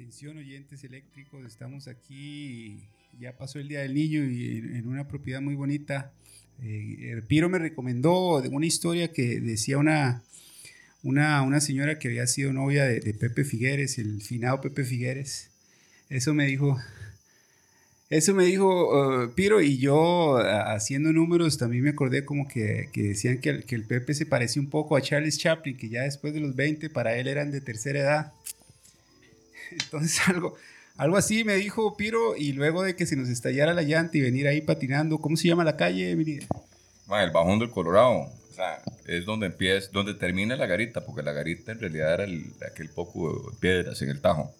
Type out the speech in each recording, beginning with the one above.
Atención oyentes eléctricos, estamos aquí, ya pasó el Día del Niño y en una propiedad muy bonita. Eh, Piro me recomendó una historia que decía una, una, una señora que había sido novia de, Pepe Figueres, el finado Pepe Figueres. Eso me dijo, eso me dijo uh, Piro y yo haciendo números también me acordé como que, que decían que que el, Pepe se parecía un poco a Charles Chaplin, que ya después de los 20 para él eran de tercera edad. Entonces algo, algo así me dijo Piro y luego de que se nos estallara la llanta y venir ahí patinando, ¿cómo se llama la calle, Emily? el Bajón del Colorado. O sea, es donde empieza, donde termina la garita, porque la garita en realidad era aquel poco de piedras en el tajo.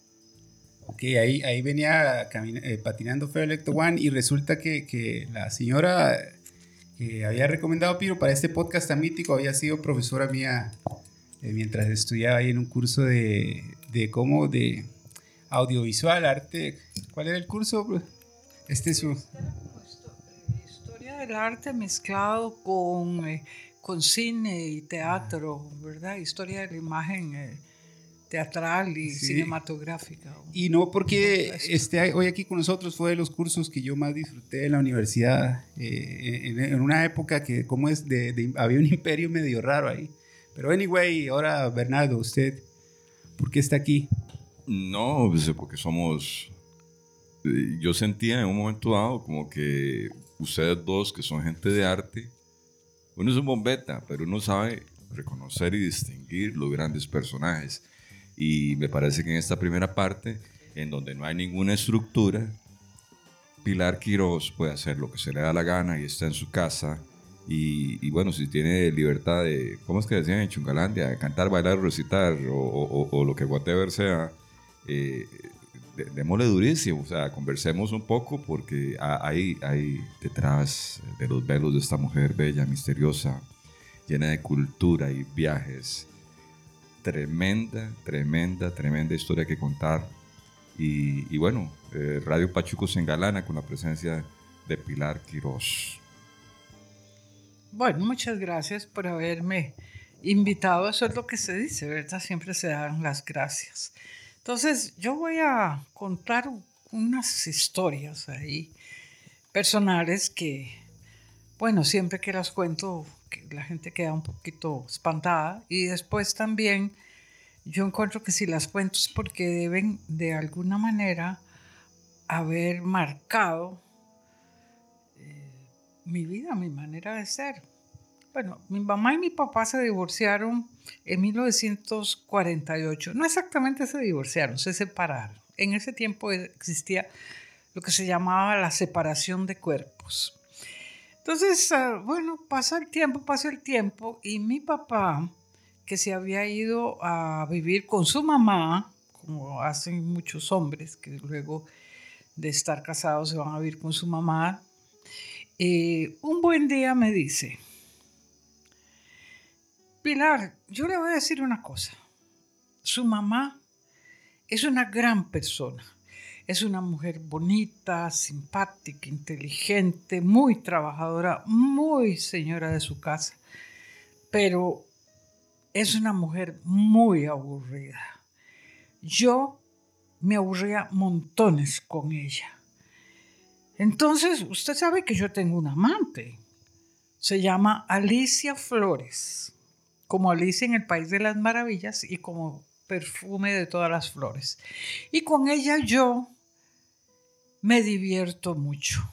Ok, ahí, ahí venía eh, patinando Feo Electo One y resulta que, que, la señora que había recomendado Piro para este podcast tan mítico había sido profesora mía eh, mientras estudiaba ahí en un curso de, de cómo, de audiovisual, arte. ¿Cuál era el curso? Este es su... Historia del arte mezclado con, eh, con cine y teatro, ¿verdad? Historia de la imagen eh, teatral y cinematográfica. Y no porque esté hoy aquí con nosotros fue de los cursos que yo más disfruté en la universidad, eh, en, una época que como es de, había un imperio medio raro ahí. Pero anyway, ahora Bernardo, usted, ¿por qué está aquí? No, pues, porque somos... Eh, yo sentía en un momento dado como que ustedes dos, que son gente de arte, uno es un bombeta, pero uno sabe reconocer y distinguir los grandes personajes. Y me parece que en esta primera parte, en donde no hay ninguna estructura, Pilar Quiroz puede hacer lo que se le da la gana y está en su casa. Y, bueno, si tiene libertad de, ¿cómo es que decían en Chungalandia? Cantar, bailar, recitar o, o lo que whatever sea, eh, démosle durísimo, o sea, conversemos un poco porque hay, hay detrás de los velos de esta mujer bella, misteriosa, llena de cultura y viajes, tremenda, tremenda, tremenda historia que contar. Y, bueno, eh, Radio Pachuco se engalana con la presencia de Pilar Quirós. Bueno, muchas gracias por haberme invitado. Eso es lo que se dice, ¿verdad? Siempre se dan las gracias. Entonces, yo voy a contar unas historias ahí personales que, bueno, siempre que las cuento, la gente queda un poquito espantada. Y después también yo encuentro que si las cuento es porque deben de alguna manera haber marcado eh, mi vida, mi manera de ser. Bueno, mi mamá y mi papá se divorciaron en 1948. No exactamente se divorciaron, se separaron. En ese tiempo existía lo que se llamaba la separación de cuerpos. Entonces, ah, bueno, pasa el tiempo, pasa el tiempo y mi papá, que se había ido a vivir con su mamá, como hacen muchos hombres que luego de estar casados se van a vivir con su mamá, eh, un buen día me dice, Pilar, yo le voy a decir una cosa. Su mamá es una gran persona. Es una mujer bonita, simpática, inteligente, muy trabajadora, muy señora de su casa. Pero es una mujer muy aburrida. Yo me aburría montones con ella. Entonces, usted sabe que yo tengo un amante. Se llama Alicia Flores como Alicia en el País de las Maravillas y como perfume de todas las flores. Y con ella yo me divierto mucho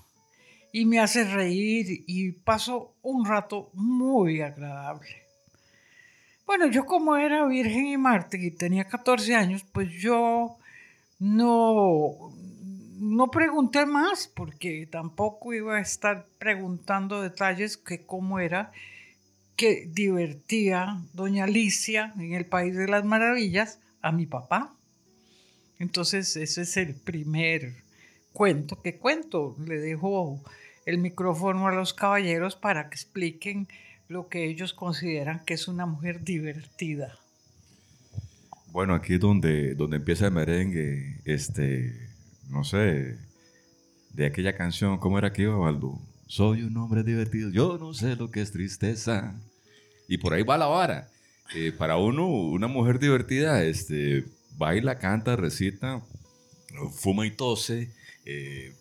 y me hace reír y paso un rato muy agradable. Bueno, yo como era virgen y Marte y tenía 14 años, pues yo no, no pregunté más porque tampoco iba a estar preguntando detalles que cómo era que divertía doña Alicia en el País de las Maravillas a mi papá. Entonces ese es el primer cuento que cuento. Le dejo el micrófono a los caballeros para que expliquen lo que ellos consideran que es una mujer divertida. Bueno, aquí es donde, donde empieza el merengue, este, no sé, de aquella canción, ¿cómo era que iba, Baldo? Soy un hombre divertido, yo no sé lo que es tristeza. Y por ahí va la vara. Eh, para uno, una mujer divertida, este, baila, canta, recita, fuma y tose, eh,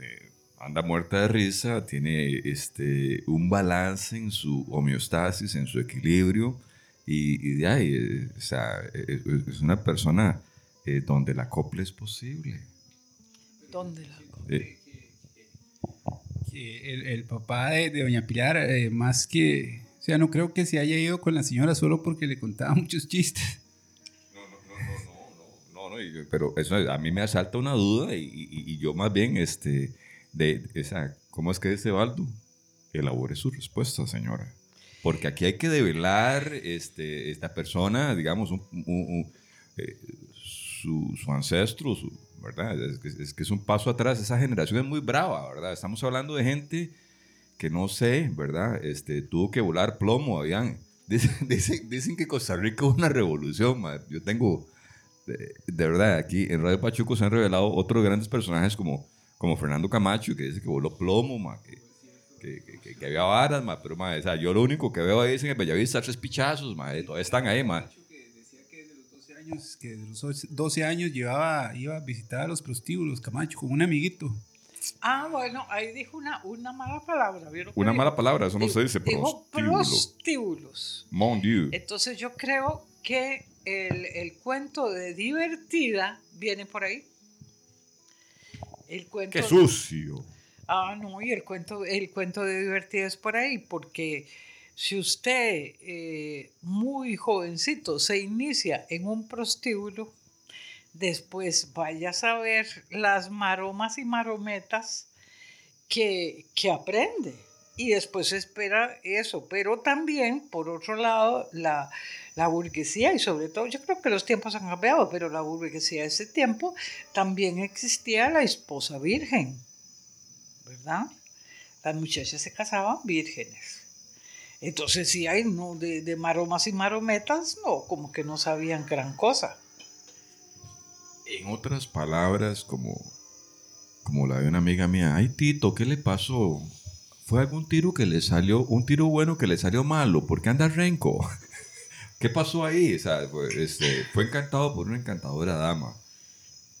eh, anda muerta de risa, tiene este, un balance en su homeostasis, en su equilibrio, y, y de ahí, eh, o sea, es una persona donde la copla es posible. ¿Dónde la Eh, que el, papá de, de Doña Pilar, eh, más que. O sea, no creo que se haya ido con la señora solo porque le contaba muchos chistes. No, no, y- pero eso a mí me asalta una duda y, yo más bien, este, de esa, ¿cómo es que dice Baldo? Elabore su respuesta, señora. Porque aquí hay que develar este, esta persona, digamos, un, eh, su, su ancestro, su- ¿verdad? Es que, es que es un paso atrás. Esa generación es muy brava, ¿verdad? Estamos hablando de gente que no sé, ¿verdad? Este, tuvo que volar plomo, habían. Dicen, dicen, dicen que Costa Rica hubo una revolución. Yo tengo, de, de verdad, aquí en Radio Pachuco se han revelado otros grandes personajes como, como Fernando Camacho, que dice que voló plomo, que, que, que- que- había varas, pero ma, o sea, yo lo único que veo ahí es en el Bellavista tres pichazos, ma, todavía están ahí, ma. Que decía que desde los 12 años, que desde los 12 años llevaba, iba a visitar a los prostíbulos, Camacho, con un amiguito. Ah, bueno, ahí dijo una, una mala palabra. ¿vieron Una dijo? mala palabra, eso no Dijo- se dice, dijo prostíbulo. prostíbulos. Mon Dieu. Entonces yo creo que el, el cuento de divertida viene por ahí. El cuento Qué sucio. Ah, no, y el cuento, el cuento de divertida es por ahí, porque si usted eh, muy jovencito se inicia en un prostíbulo, después vaya a saber las maromas y marometas que, que aprende. Y después espera eso. Pero también, por otro lado, la, la burguesía, y sobre todo, yo creo que los tiempos han cambiado, pero la burguesía de ese tiempo también existía la esposa virgen. ¿verdad? Las muchachas se casaban vírgenes. Entonces, si hay no, de, de maromas y marometas, no, como que no sabían gran cosa. En otras palabras, como, como la de una amiga mía, ay Tito, ¿qué le pasó? ¿Fue algún tiro que le salió, un tiro bueno que le salió malo? ¿Por qué anda renco? ¿Qué pasó ahí? O sea, fue, este, fue encantado por una encantadora dama.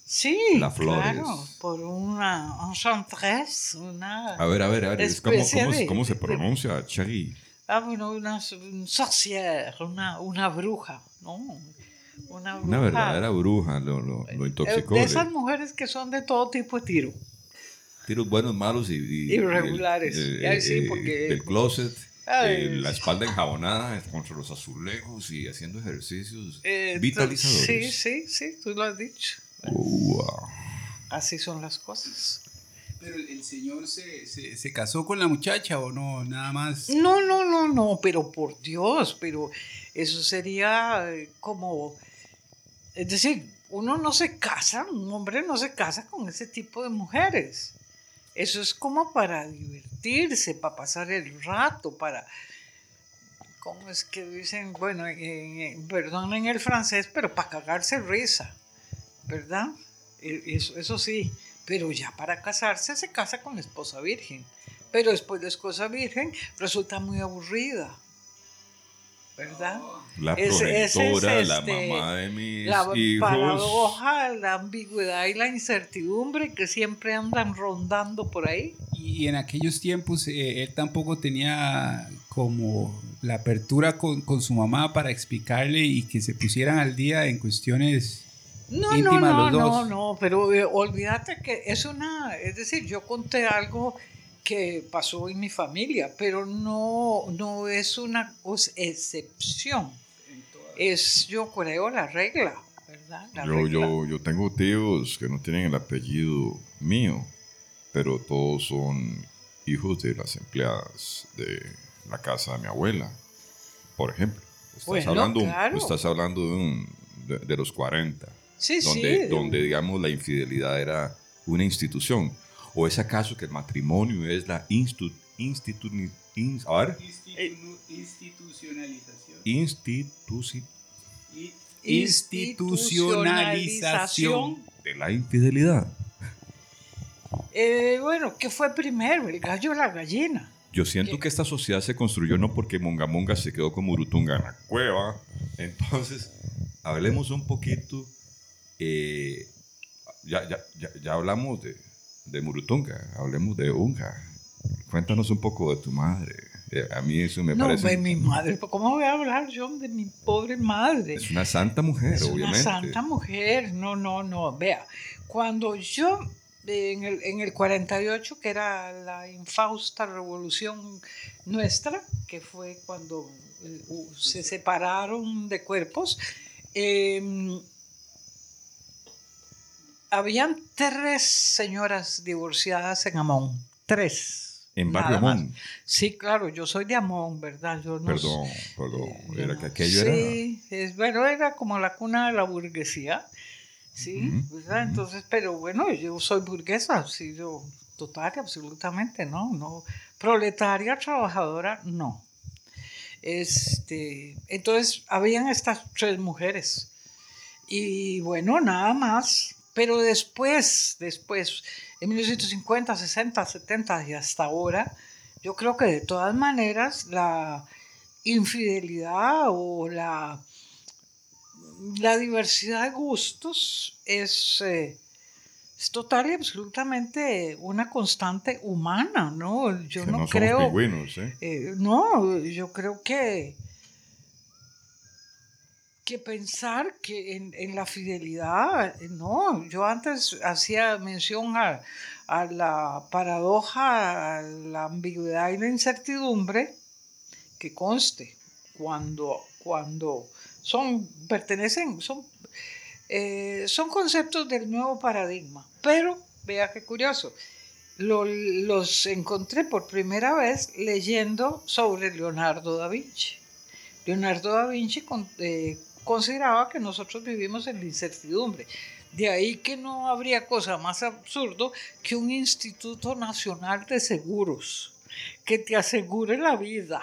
Sí, La Flores. claro, por una enchantress, una... A ver, a ver, a ver, ¿cómo, de- cómo se pronuncia, Cherry? Ah, bueno, una, un sorcière, una, una bruja, ¿no? Una, Una bruja. verdadera bruja, lo, lo, lo Eh, intoxicó. De esas mujeres que son de todo tipo de tiro. tiros buenos, malos y... y- Irregulares. el- Ay, sí, porque- Del closet. Eh, la espalda enjabonada contra los azulejos y haciendo ejercicios Eh, vitalizadores. Sí, sí, sí, tú lo has dicho. Wow. Así son las cosas. Pero el, señor se, se, se casó con la muchacha o no, nada más. No, no, no, no, pero por Dios, pero eso sería eh, como, es decir, uno no se casa, un hombre no se casa con ese tipo de mujeres. Eso es como para divertirse, para pasar el rato, para, ¿cómo es que dicen? Bueno, en- en- perdonen el francés, pero para cagarse risa, ¿verdad? E- Eso, eso sí, pero ya para casarse se casa con la esposa virgen. Pero después la esposa virgen resulta muy aburrida, ¿verdad? La ese es progenitora, la este, mamá de mis La hijos. paradoja, la ambigüedad y la incertidumbre que siempre andan rondando por ahí. Y en aquellos tiempos eh, él tampoco tenía como la apertura con, con su mamá para explicarle y que se pusieran al día en cuestiones No, no, no, los no, dos. no, pero eh, olvídate que es una, es decir, yo conté algo que pasó en mi familia, pero no, no es una excepción, es yo creo la regla, ¿verdad? La Yo, regla. yo, yo tengo tíos que no tienen el apellido mío, pero todos son hijos de las empleadas de la casa de mi abuela, por ejemplo. Estás, Bueno, hablando, claro. estás hablando de, un- de, de los 40, sí, donde, sí, donde, digamos, la infidelidad era una institución. ¿O es acaso que el matrimonio es la institu, institu, ins- a ver, institucionalización. instituci- Institucionalización. de la infidelidad? Eh, bueno, ¿qué fue primero, el gallo o la gallina? Yo siento ¿Qué? que esta sociedad se construyó no porque Monga Monga se quedó con Murutunga en la cueva. Entonces, hablemos un poquito eh, ya, ya, ya, ya hablamos de, de Murutunga, hablemos de Unja. Cuéntanos un poco de tu madre. Eh, A mí eso me no, parece... de mi madre. ¿Cómo voy a hablar yo de mi pobre madre? Es una santa mujer, Es obviamente. una santa mujer. No, no, no. Vea, cuando yo en el, en el 48, que era la infausta revolución nuestra, que fue cuando eh, se separaron de cuerpos, eh, habían tres señoras divorciadas en Amón. Tres. En Barrio. Amón. Sí, claro, yo soy de Amón, ¿verdad? Yo no Perdón, perdón. eh, Era que aquello era... sí, es, bueno, era como la cuna de la burguesía, ¿sí? ¿verdad? Entonces, pero bueno, yo soy burguesa, sí, yo total absolutamente, ¿no? no Proletaria, trabajadora, no. Este, entonces, habían estas tres mujeres. Y bueno, nada más. Pero después, después, en 1950, 60, 70 y hasta ahora, yo creo que de todas maneras la infidelidad o la, la diversidad de gustos es, eh, es total y absolutamente una constante humana, ¿no? Yo que no, creo... pingüinos, ¿eh? Eh, no, yo creo que, que pensar que en, en la fidelidad, no, yo antes hacía mención a, a la paradoja, a la ambigüedad y la incertidumbre, que conste, cuando, cuando son, pertenecen, son, eh, son conceptos del nuevo paradigma, pero vea qué curioso, lo- los encontré por primera vez leyendo sobre Leonardo da Vinci. Leonardo da Vinci con- eh, consideraba que nosotros vivimos en la incertidumbre. De ahí que no habría cosa más absurdo que un Instituto Nacional de Seguros que te asegure la vida.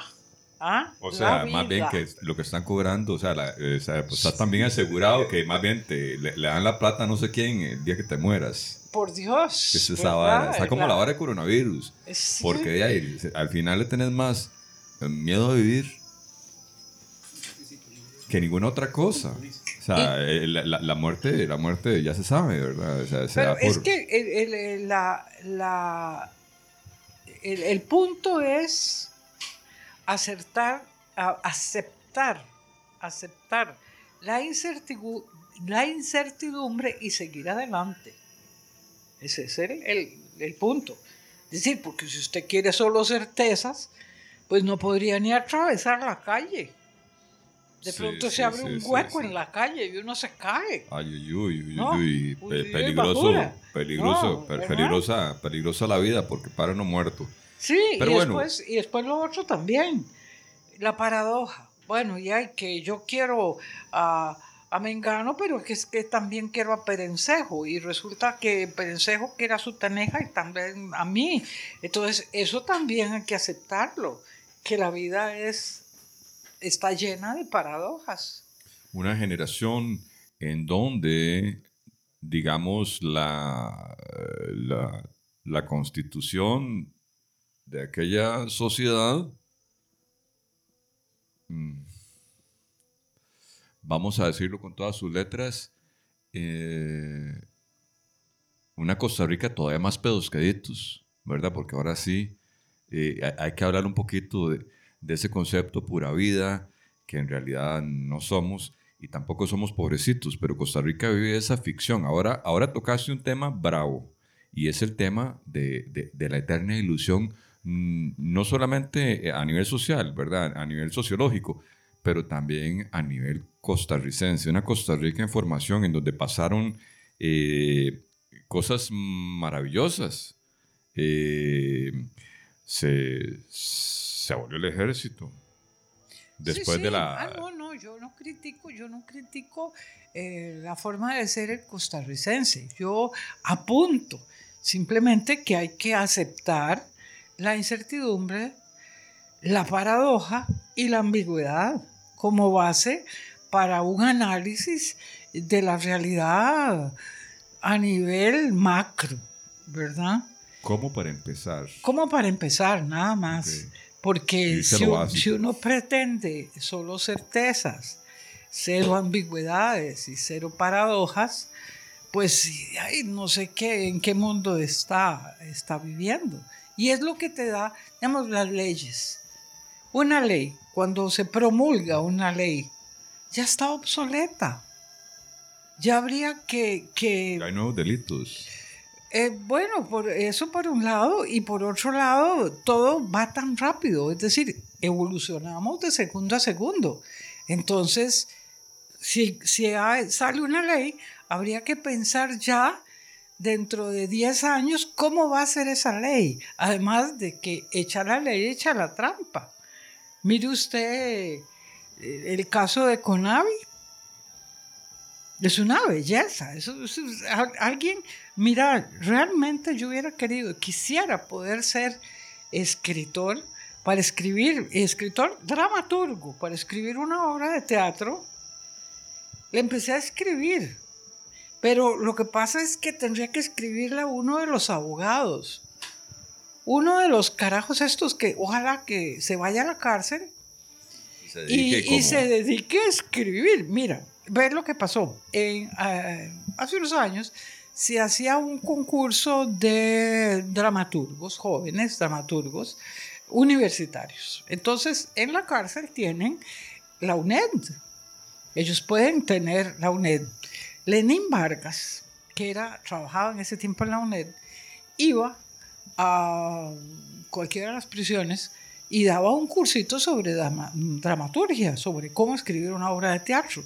¿Ah? O sea, más bien que lo que están cobrando, o sea, la- eh, pues, está tan bien asegurado que más bien te, le, le dan la plata a no sé quién el día que te mueras. Por Dios. Es esa vara. Está como la vara de coronavirus. Sí. Porque de ahí, al final le tenés más eh, miedo a vivir que ninguna otra cosa. O sea, eh, la, la- la muerte, la muerte ya se sabe, ¿verdad? O sea, se Pero da es que el, el- el- la, la- el, el punto es acertar, a- aceptar, aceptar la, la incertidumbre y seguir adelante. Ese es el, el- el punto. Es decir, porque si usted quiere solo certezas, pues no podría ni atravesar la calle. De pronto sí, se abre sí, un hueco en la calle y uno se cae. Ay, uy, uy, uy, No, uy, uy, pe- uy, peligroso, peligroso, No, peligrosa, peligrosa la vida porque para no muerto. Sí, Pero y, bueno. después, y después lo otro también, la paradoja. Bueno, ya que yo quiero a, a Mengano, pero es que también quiero a Perencejo, y resulta que Perencejo quiere a su taneja y también a mí. Entonces, eso también hay que aceptarlo, que la vida es, está llena de paradojas. Una generación en donde, digamos, la, la, constitución de aquella sociedad, mm, vamos a decirlo con todas sus letras, eh, una Costa Rica todavía más pedoscaditos, ¿verdad? Porque ahora sí eh, hay que hablar un poquito de, de ese concepto pura vida, que en realidad no somos y tampoco somos pobrecitos, pero Costa Rica vive esa ficción. Ahora, ahora tocaste un tema bravo y es el tema de, de- la eterna ilusión, mm, no solamente a nivel social, ¿verdad? A nivel sociológico, pero también a nivel costarricense. Una Costa Rica en formación en donde pasaron eh, cosas maravillosas. Eh, se, se abolió el ejército. Después Sí, de la... Ah, no, no, yo no critico, yo no critico eh, la forma de ser el costarricense. Yo apunto simplemente que hay que aceptar la incertidumbre, la paradoja y la ambigüedad como base para un análisis de la realidad a nivel macro, ¿verdad? ¿Cómo para empezar? Como para empezar, nada más. Ok. Porque si, un- uno pretende solo certezas, cero ambigüedades y cero paradojas, pues ay, no sé qué, en qué mundo está, está viviendo. Y es lo que te da, digamos, las leyes. Una ley, cuando se promulga una ley, ya está obsoleta. Ya habría que... que hay nuevos delitos. Eh, bueno, por eso por un lado, y por otro lado, todo va tan rápido, es decir, evolucionamos de segundo a segundo. Entonces, si, si sale una ley, habría que pensar ya dentro de 10 años cómo va a ser esa ley. Además de que echa la ley, echa la trampa. Mire usted eh, el caso de Conavi. Es una belleza. alguien, mira, realmente yo hubiera querido, quisiera poder ser escritor para escribir, escritor dramaturgo, para escribir una obra de teatro. Le empecé a escribir, pero lo que pasa es que tendría que escribirle a uno de los abogados. Uno de los carajos estos que ojalá que se vaya a la cárcel y, se dedique a escribir. Mira, ver lo que pasó. En, eh, hace unos años se hacía un concurso de dramaturgos, jóvenes dramaturgos, universitarios. Entonces, en la cárcel tienen la UNED. Ellos pueden tener la UNED. Lenín Vargas, que era, trabajaba en ese tiempo en la UNED, iba a cualquiera de las prisiones y daba un cursito sobre dramaturgia, sobre cómo escribir una obra de teatro.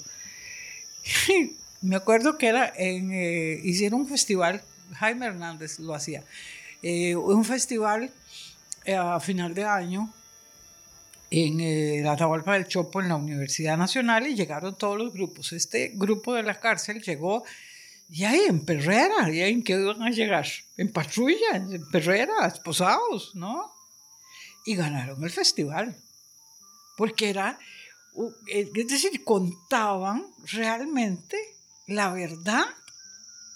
me acuerdo que era en, eh, hicieron un festival, Jaime Hernández lo hacía, eh, un festival eh, a final de año en la Atahualpa del Chopo en la Universidad Nacional y llegaron todos los grupos. Este grupo de la cárcel llegó y ahí en Perrera, y ahí en qué iban a llegar, en patrulla, en Perrera, esposados, ¿no? y ganaron el festival. Porque era, es decir, contaban realmente la verdad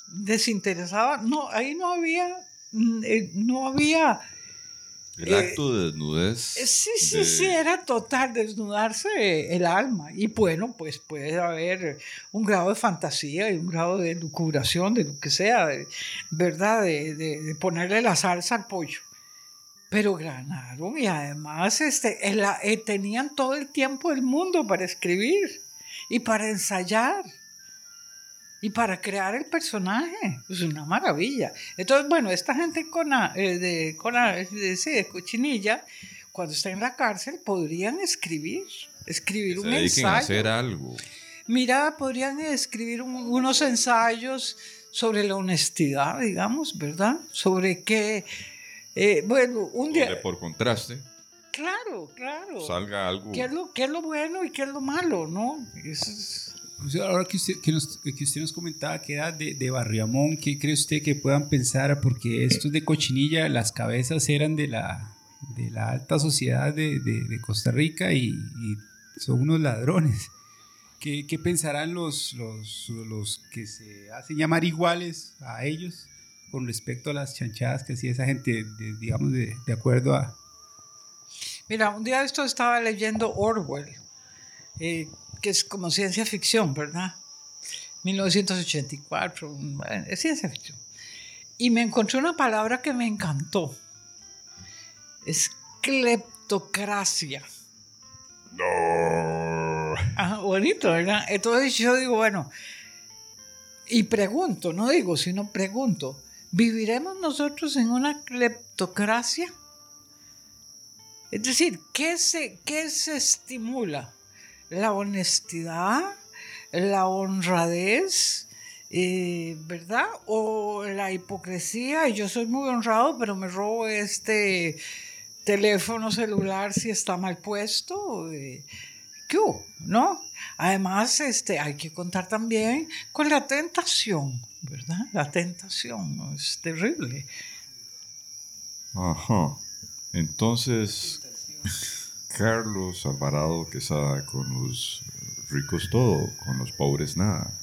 desinteresada. No, ahí no había, mm, eh, no había... El acto de desnudez. Eh, sí, sí, sí, era total desnudarse el alma. Y bueno, pues puede haber un grado de fantasía y un grado de lucubración, de lo que sea, ¿verdad? De, de ponerle la salsa al pollo pero ganaron y además este, eh, tenían todo el tiempo del mundo para escribir y para ensayar y para crear el personaje. Es una maravilla. Entonces, bueno, esta gente con, eh, de, con de, cochinilla, cuando está en la cárcel, podrían escribir, escribir un ensayo. hacer algo. Mira, podrían escribir unos ensayos sobre la honestidad, digamos, ¿verdad? Sobre qué eh, bueno, un día... por contraste. Claro, claro. Salga algo. ¿Qué es lo, qué es lo bueno y qué es lo malo, no? ahora que usted, que, nos, que usted nos comentaba que era de, de Barriamón, ¿qué cree usted que puedan pensar? Porque estos de cochinilla, las cabezas eran de la, de la alta sociedad de, de, Costa Rica y, y, son unos ladrones. ¿Qué, qué pensarán los, los, los que se hacen llamar iguales a ellos? Con respecto a las chanchadas que hacía esa gente, digamos, de, de, acuerdo a... Mira, un día esto estaba leyendo Orwell, eh, que es como ciencia ficción, ¿verdad? 1984, es ciencia ficción. Y me encontré una palabra que me encantó. Es cleptocracia. No. Ajá, bonito, ¿verdad? Entonces yo digo, bueno, y pregunto, no digo, sino pregunto, ¿Viviremos nosotros en una cleptocracia? Es decir, ¿qué se, qué se estimula? ¿La honestidad? ¿La honradez? Eh, ¿Verdad? ¿O la hipocresía? Yo soy muy honrado, pero me robo este teléfono celular si está mal puesto. Eh, ¿Qué ¿No? Además, este, hay que contar también con la tentación. ¿Verdad? La tentación es terrible. Ajá. Entonces, Carlos Alvarado Quesada, con los ricos todo, con los pobres nada,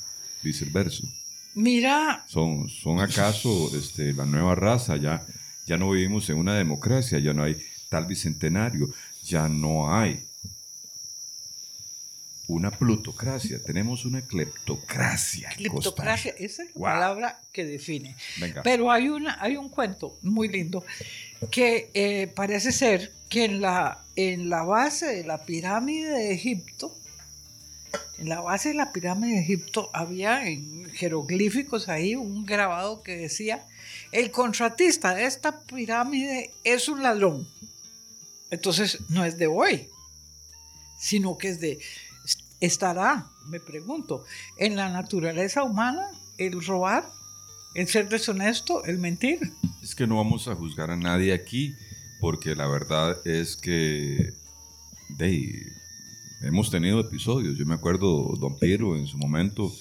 dice el verso. Mira. ¿Son, son acaso este, la nueva raza? Ya, ya no vivimos en una democracia, ya no hay tal bicentenario, ya no hay una plutocracia, tenemos una cleptocracia. Cleptocracia, esa es la Wow. palabra que define. Venga. Pero hay, una, hay un cuento muy lindo que eh, parece ser que en la, en la base de la pirámide de Egipto, en la base de la pirámide de Egipto había en jeroglíficos ahí un grabado que decía, el contratista de esta pirámide es un ladrón. Entonces no es de hoy, sino que es de, estará, me pregunto, en la naturaleza humana el robar, el ser deshonesto, el mentir. Es que no vamos a juzgar a nadie aquí, porque la verdad es que de, hemos tenido episodios. Yo me acuerdo, Don Pedro en su momento,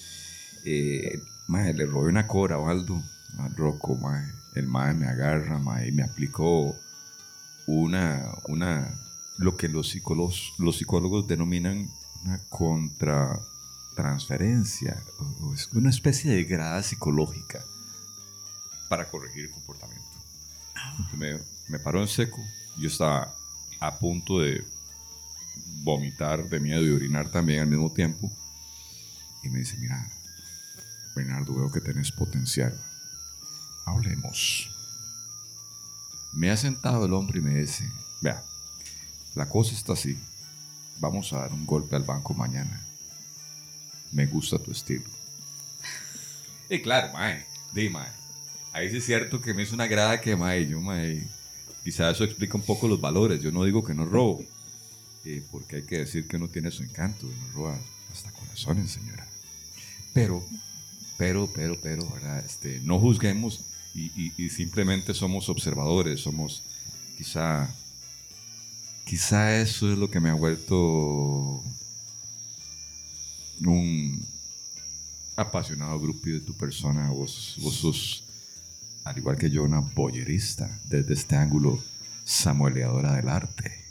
eh, le robé una cora a Waldo, al Rocco, mae. el mae me agarra mae, y me aplicó una, una, lo que los psicólogos, los psicólogos denominan una contratransferencia, o- es una especie de grada psicológica para corregir el comportamiento. Me, me paró en seco. Yo estaba a punto de vomitar de miedo y orinar también al mismo tiempo. Y me dice, mira, Bernardo, veo que tenés potencial. Hablemos. Me ha sentado el hombre y me dice, vea, la cosa está así. Vamos a dar un golpe al banco mañana. Me gusta tu estilo. Y claro, mae, di, mae. Ahí sí es cierto que me hizo una grada que, mae, yo, mae, quizá eso explica un poco los valores. Yo no digo que no robo, eh, porque hay que decir que uno tiene su encanto y no roba hasta corazones, señora. Pero, pero, pero, pero, ¿verdad? Este, no juzguemos y, y- y simplemente somos observadores, somos quizá, quizá eso es lo que me ha vuelto un apasionado grupo de tu persona. Vos, vos sos, al igual que yo, una boyerista desde este ángulo samueleadora del arte.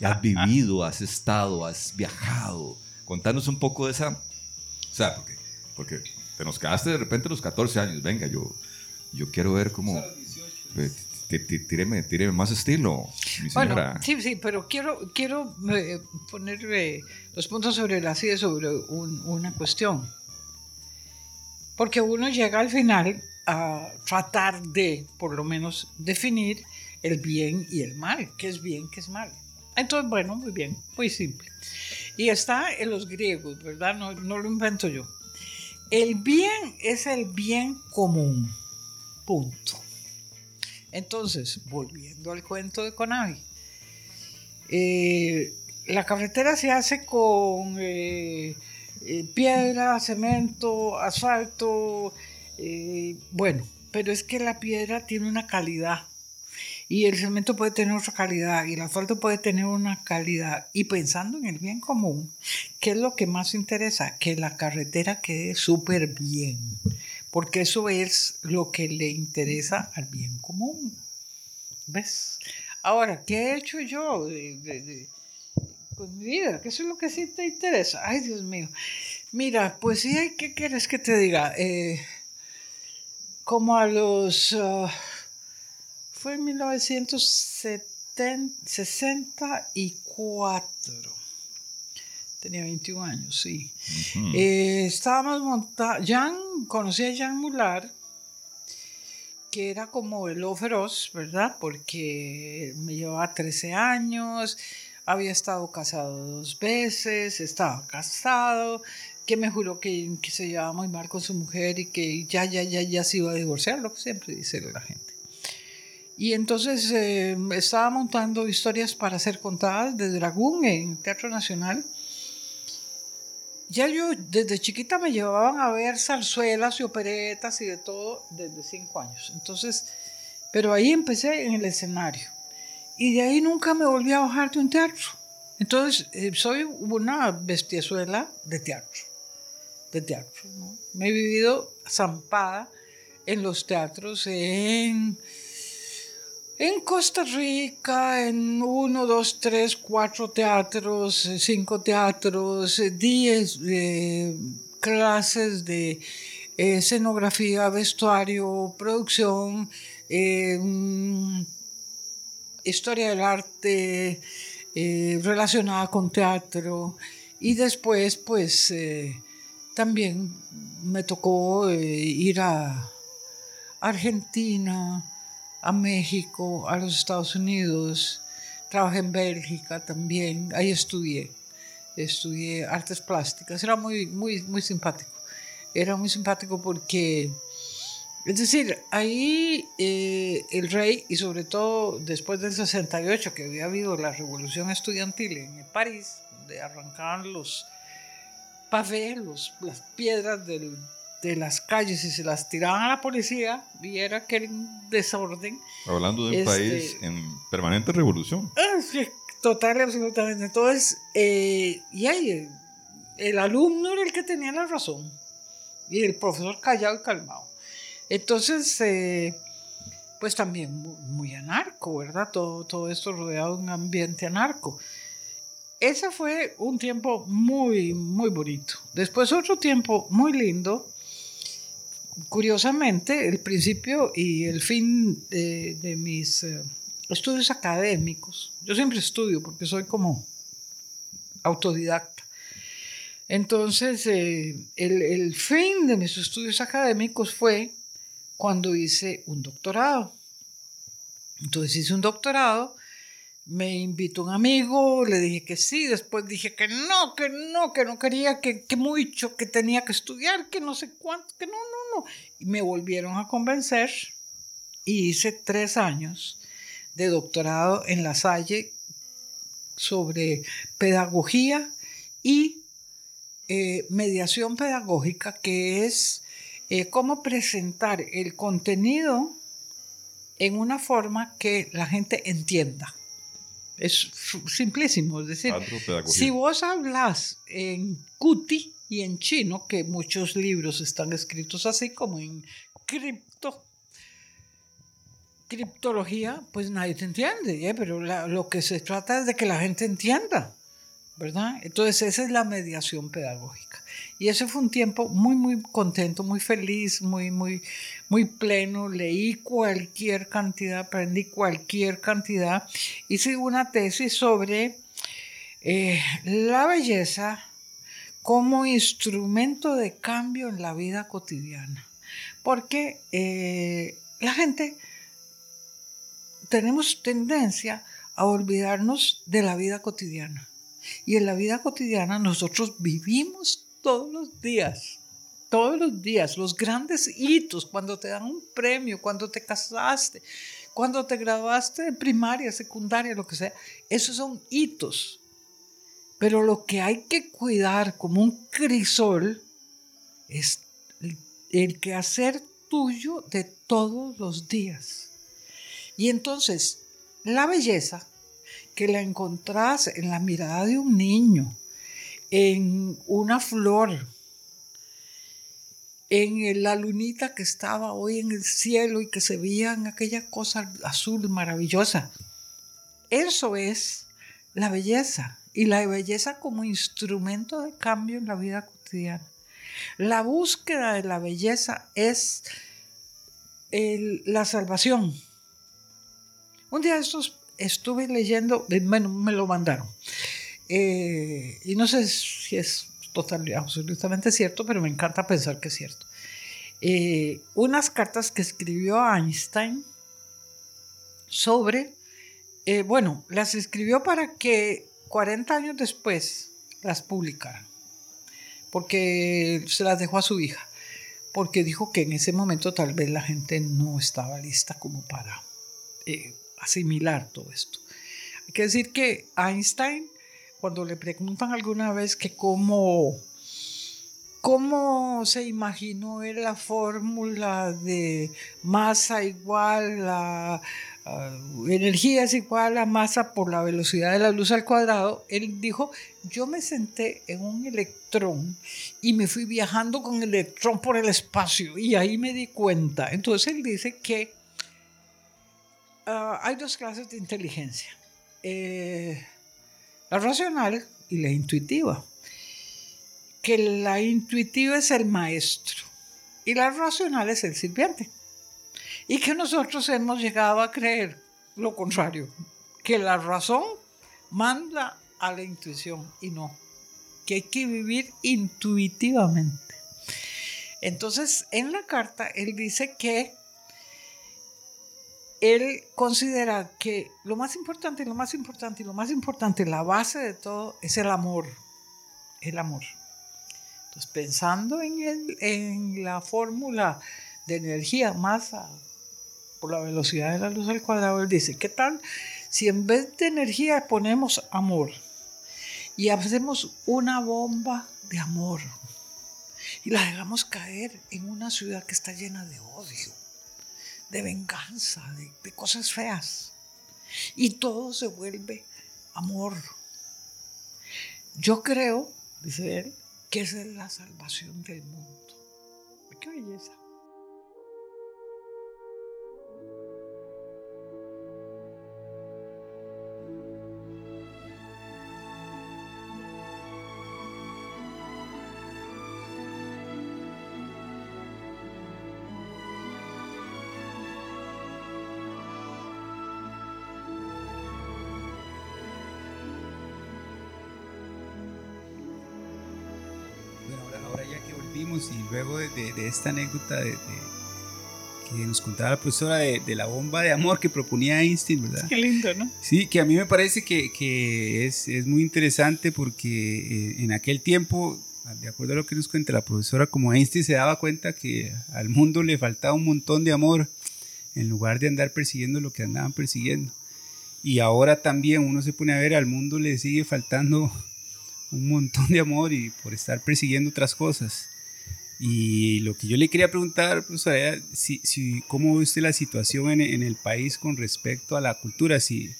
Y has vivido, has estado, has viajado. Contanos un poco de esa... O sea, porque, porque te nos quedaste de repente a los 14 años. Venga, yo, yo quiero ver cómo... eh, Tíreme, tíreme más estilo, mi Bueno, señora. sí, sí, pero quiero, quiero eh, poner eh, los puntos sobre las ideas sobre un- una cuestión. Porque uno llega al final a tratar de, por lo menos, definir el bien y el mal, qué es bien, qué es mal. Entonces, bueno, muy bien, muy simple. Y está en los griegos, ¿verdad? No, no lo invento yo. El bien es el bien común. Punto. Entonces, volviendo al cuento de Conavi, eh, la carretera se hace con eh, eh, piedra, cemento, asfalto, bueno, pero es que la piedra tiene una calidad y el cemento puede tener otra calidad y el asfalto puede tener una calidad. Y pensando en el bien común, ¿qué es lo que más interesa? Que la carretera quede súper bien, porque eso es lo que le interesa al bien común. ¿Ves? Ahora, ¿qué he hecho yo de, de- con mi vida? ¿Qué es lo que sí te interesa? Ay, Dios mío. Mira, pues sí, ¿qué quieres que te diga? Eh, como a los... ah, fue en 1964. Tenía 21 años, sí. Ujú. Eh, estábamos montados. Jan, conocí a Jan Mular, que era como el feroz, ¿verdad? Porque me llevaba 13 años, había estado casado dos veces, estaba casado, que me juró que, que se llevaba muy mal con su mujer y que ya, ya, ya, ya se iba a divorciar, lo que siempre dice la gente. Y entonces eh, estaba montando historias para ser contadas de Dragún en Teatro Nacional. Ya yo desde chiquita me llevaban a ver zarzuelas y operetas y de todo desde cinco años. Entonces, pero ahí empecé en el escenario. Y de ahí nunca me volví a bajar de un teatro. Entonces, eh, soy una bestiezuela de teatro. De teatro, ¿no? Me he vivido zampada en los teatros, en, en Costa Rica, en uno, dos, tres, cuatro teatros, eh, cinco teatros, eh, diez eh, clases de escenografía, vestuario, producción, mm, historia del arte relacionada con teatro. Y después, pues, también me tocó ir a Argentina, a México, a los Estados Unidos, trabajé en Bélgica también, ahí estudié, estudié artes plásticas, era muy, muy, muy simpático, era muy simpático porque, es decir, ahí eh, el rey, y sobre todo después del 68, que había habido la revolución estudiantil en París, donde arrancaban los pavés, las piedras del de las calles y se las tiraban a la policía, viera que era un desorden. Hablando de un Este- país en permanente revolución. Ah, Total y absolutamente. Entonces, eh, y ahí el, alumno era el que tenía la razón y el profesor callado y calmado. Entonces, eh, pues también muy, muy anarco, ¿verdad? Todo, todo esto rodeado de un ambiente anarco. Ese fue un tiempo muy, muy bonito. Después otro tiempo muy lindo. Curiosamente, el principio y el fin de, de mis eh, estudios académicos, yo siempre estudio porque soy como autodidacta. Entonces, eh, el, el fin de mis estudios académicos fue cuando hice un doctorado. Entonces hice un doctorado, me invitó un amigo, le dije que sí, después dije que no, que no, que no quería, que, que mucho, que tenía que estudiar, que no sé cuánto, que no, no, no. Y me volvieron a convencer y hice tres años de doctorado en La Salle sobre pedagogía y eh, mediación pedagógica, que es eh, cómo presentar el contenido en una forma que la gente entienda. Es simplísimo, es decir, si vos hablas en cuti y en chino, que muchos libros están escritos así como en cripto, criptología, pues nadie te entiende, ¿eh? pero la- lo que se trata es de que la gente entienda, ¿verdad? Entonces esa es la mediación pedagógica. Y ese fue un tiempo muy, muy contento, muy feliz, muy, muy, muy pleno. Leí cualquier cantidad, aprendí cualquier cantidad. Hice una tesis sobre eh, la belleza como instrumento de cambio en la vida cotidiana. Porque eh, la gente tenemos tendencia a olvidarnos de la vida cotidiana. Y en la vida cotidiana nosotros vivimos todos los días, todos los días, los grandes hitos, cuando te dan un premio, cuando te casaste, cuando te graduaste de primaria, secundaria, lo que sea, esos son hitos. Pero lo que hay que cuidar como un crisol es el, quehacer tuyo de todos los días. Y entonces, la belleza que la encontrás en la mirada de un niño, en una flor, en la lunita que estaba hoy en el cielo y que se veía en aquella cosa azul maravillosa. Eso es la belleza y la belleza como instrumento de cambio en la vida cotidiana. La búsqueda de la belleza es la salvación. Un día estos estuve leyendo, eh, bueno, me lo mandaron, eh, y no sé si es total, absolutamente cierto, pero me encanta pensar que es cierto. Eh, unas cartas que escribió Einstein sobre, bueno, las escribió para que 40 años después las publicaran, porque se las dejó a su hija, porque dijo que en ese momento tal vez la gente no estaba lista como para asimilar todo esto. Hay que decir que Einstein, cuando le preguntan alguna vez que cómo, cómo se imaginó la fórmula de masa igual a, a energía es igual a masa por la velocidad de la luz al cuadrado, él dijo, yo me senté en un electrón y me fui viajando con el electrón por el espacio y ahí me di cuenta. Entonces él dice que ah, hay dos clases de inteligencia. Eh, la racional y la intuitiva. Que la intuitiva es el maestro y la racional es el sirviente. Y que nosotros hemos llegado a creer lo contrario, que la razón manda a la intuición y no. que hay que vivir intuitivamente. Entonces, en la carta, él dice que él considera que lo más importante, lo más importante lo más importante, la base de todo, es el amor. El amor. Entonces, pensando en, el, en la fórmula de energía, masa por la velocidad de la luz al cuadrado, él dice, ¿qué tal si en vez de energía ponemos amor y hacemos una bomba de amor y la dejamos caer en una ciudad que está llena de odio? De venganza, de, cosas feas. Y todo se vuelve amor. Yo creo, dice él, que esa es la salvación del mundo. Qué belleza. De, esta anécdota de, que nos contaba la profesora de, la bomba de amor que proponía Einstein, ¿verdad? Qué lindo, ¿no? Sí, que a mí me parece que, es, muy interesante porque eh, en aquel tiempo, de acuerdo a lo que nos cuenta la profesora, como Einstein se daba cuenta que al mundo le faltaba un montón de amor en lugar de andar persiguiendo lo que andaban persiguiendo. Y ahora también uno se pone a ver, al mundo le sigue faltando un montón de amor y por estar persiguiendo otras cosas. Y lo que yo le quería preguntar, profesor, si, si, cómo ve usted la situación en, el país con respecto a la cultura, si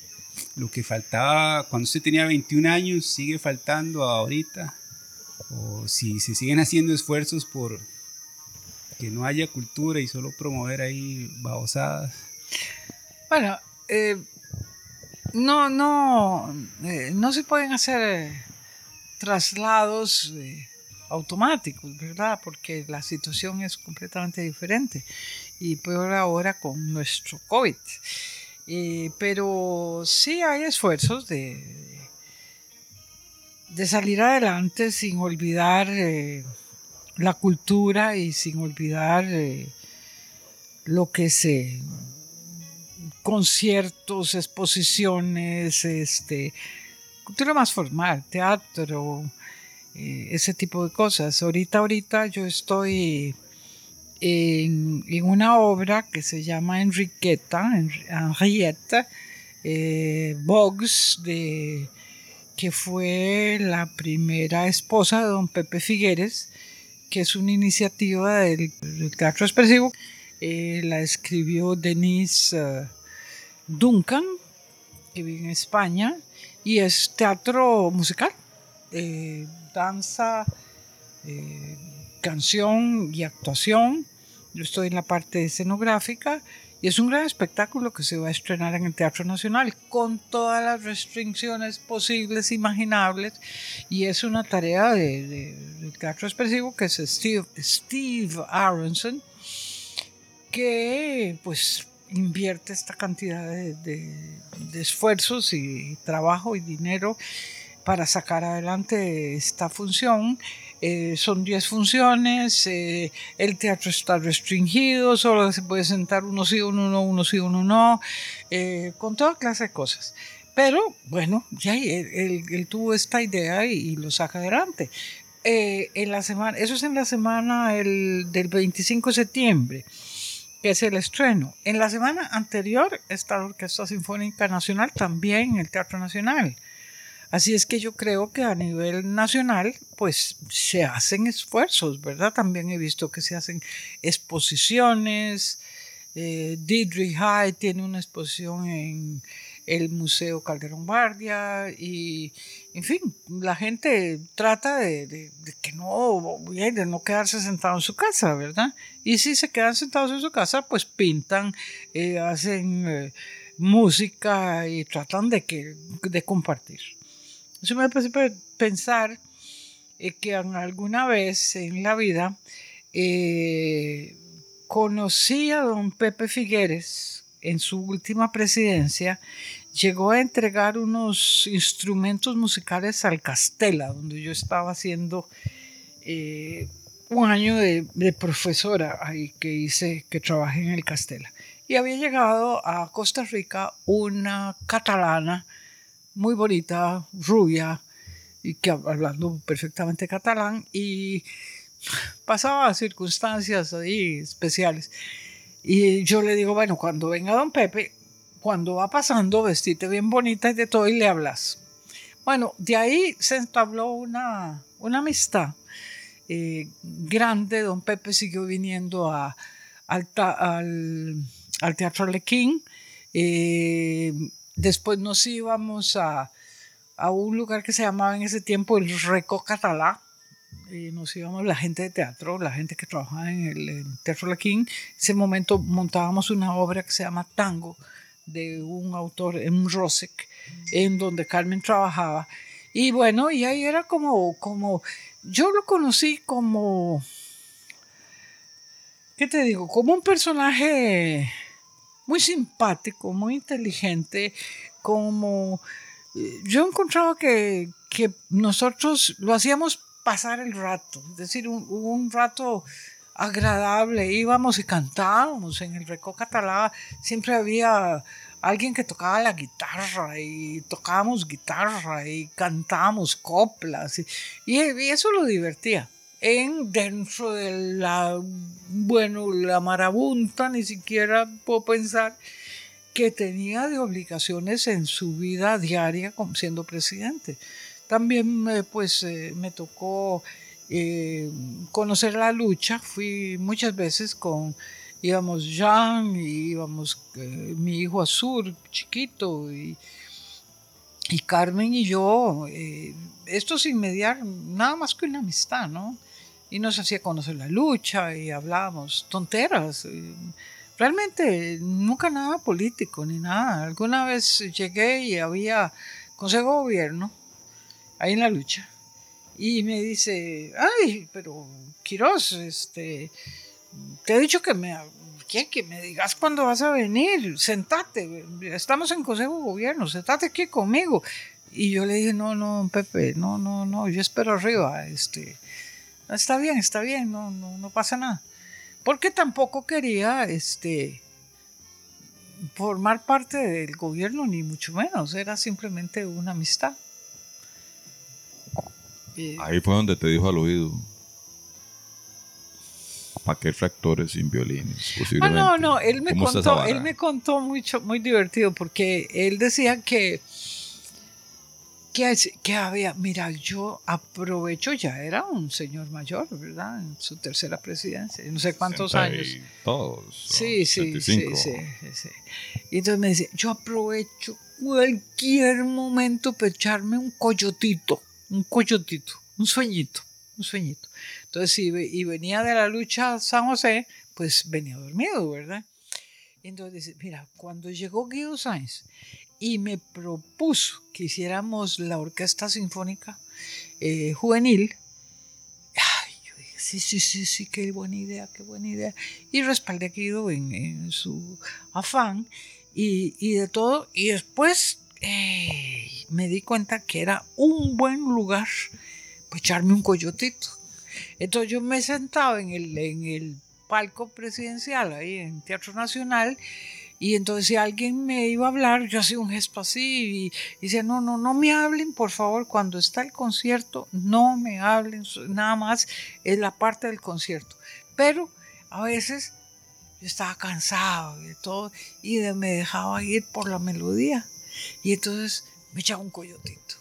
lo que faltaba cuando usted tenía 21 años sigue faltando ahorita, o si se siguen haciendo esfuerzos por que no haya cultura y solo promover ahí babosadas. Bueno, eh, no, no, eh, no se pueden hacer eh, traslados automáticos, ¿verdad? Porque la situación es completamente diferente y peor ahora con nuestro COVID. pero sí hay esfuerzos de, de salir adelante sin olvidar eh, la cultura y sin olvidar eh, lo que se conciertos, exposiciones, este, cultura más formal, teatro, eh, ese tipo de cosas. Ahorita, ahorita yo estoy en, una obra que se llama Enriqueta, Henrietta eh, que fue la primera esposa de don Pepe Figueres, que es una iniciativa del, teatro expresivo. Eh, la escribió Denise Duncan, que vive en España, y es teatro musical danza, eh, canción y actuación. Yo estoy en la parte escenográfica y es un gran espectáculo que se va a estrenar en el Teatro Nacional con todas las restricciones posibles, imaginables. Y es una tarea de, del teatro expresivo que es Steve, Steve Aronson, que pues invierte esta cantidad de, de esfuerzos y trabajo y dinero para sacar adelante esta función. Eh, son 10 funciones, eh, el teatro está restringido, solo se puede sentar uno sí, uno no, uno sí, uno no, eh, con toda clase de cosas. Pero bueno, ya él, tuvo esta idea y, lo saca adelante. en la semana, eso es en la semana el, del 25 de septiembre, que es el estreno. En la semana anterior está la Orquesta Sinfónica Nacional también en el Teatro Nacional. Así es que yo creo que a nivel nacional, pues se hacen esfuerzos, ¿verdad? También he visto que se hacen exposiciones. Eh, High tiene una exposición en el Museo Calderón Guardia y, en fin, la gente trata de, que no, de no quedarse sentado en su casa, ¿verdad? Y si se quedan sentados en su casa, pues pintan, eh, hacen eh, música y tratan de, que, de compartir. Eso me hace pensar eh, que alguna vez en la vida eh, conocí a don Pepe Figueres en su última presidencia llegó a entregar unos instrumentos musicales al Castela, donde yo estaba haciendo eh, un año de, profesora ahí que hice, que trabajé en el Castela. Y había llegado a Costa Rica una catalana muy bonita, rubia, y que hablando perfectamente catalán, y pasaba circunstancias ahí especiales. Y yo le digo, bueno, cuando venga don Pepe, cuando va pasando, vestite bien bonita y de todo y le hablas. Bueno, de ahí se entabló una, una amistad eh, grande. Don Pepe siguió viniendo al, al, Teatro Lequín. Eh, después nos íbamos a, a, un lugar que se llamaba en ese tiempo el Reco Catalá. Eh, nos íbamos la gente de teatro, la gente que trabajaba en el, Teatro Lequín. En ese momento montábamos una obra que se llama Tango de un autor, en Rosek, en donde Carmen trabajaba. Y bueno, y ahí era como, como, yo lo conocí como, ¿qué te digo? Como un personaje muy simpático, muy inteligente, como eh, yo encontraba que, que nosotros lo hacíamos pasar el rato, es decir, un, un rato agradable. Íbamos y cantábamos en el Reco Catalá. Siempre había alguien que tocaba la guitarra y tocábamos guitarra y cantábamos coplas. Y, eso lo divertía. En, dentro de la, bueno, la marabunta, ni siquiera puedo pensar que tenía de obligaciones en su vida diaria siendo presidente. También pues eh, me tocó eh, conocer la lucha. Fui muchas veces con, íbamos Jean, y íbamos eh, mi hijo Azur, chiquito, y, y Carmen y yo, eh, esto sin mediar nada más que una amistad, ¿no? Y nos hacía conocer la lucha y hablábamos tonteras. Realmente nunca nada político ni nada. Alguna vez llegué y había Consejo de Gobierno ahí en la lucha y me dice, ay, pero Quiroz, este, te he dicho que me, que me digas cuándo vas a venir, sentate, estamos en Consejo de Gobierno, sentate aquí conmigo. Y yo le dije, no, no, Pepe, no, no, no, yo espero arriba, este, está bien, está bien, no, no, no pasa nada. Porque tampoco quería, este, formar parte del gobierno, ni mucho menos, era simplemente una amistad. Ahí fue donde te dijo al oído. ¿Para qué fractores sin violines? Ah, no, no, él me contó, él me contó mucho, muy divertido, porque él decía que, que, que había, mira, yo aprovecho, ya era un señor mayor, ¿verdad? En su tercera presidencia, no sé cuántos años. Todos. Sí, sí, sí, sí, sí. Y entonces me decía, yo aprovecho cualquier momento para echarme un coyotito un coyotito, un sueñito, un sueñito. Entonces, si y venía de la lucha San José, pues venía dormido, ¿verdad? Entonces dice, mira, cuando llegó Guido Sáenz y me propuso que hiciéramos la orquesta sinfónica eh, juvenil, ay, yo dije, sí, sí, sí, sí, qué buena idea, qué buena idea. Y respaldé a Guido en, su afán y, y de todo. Y después me di cuenta que era un buen lugar para echarme un coyotito. Entonces yo me sentaba en el, en el palco presidencial, ahí en Teatro Nacional, y entonces si alguien me iba a hablar, yo hacía un gesto así y, decía, no, no, no me hablen, por favor, cuando está el concierto, no me hablen, nada más es la parte del concierto. Pero a veces yo estaba cansado de todo y me dejaba ir por la melodía. Y entonces me echaba un coyotito.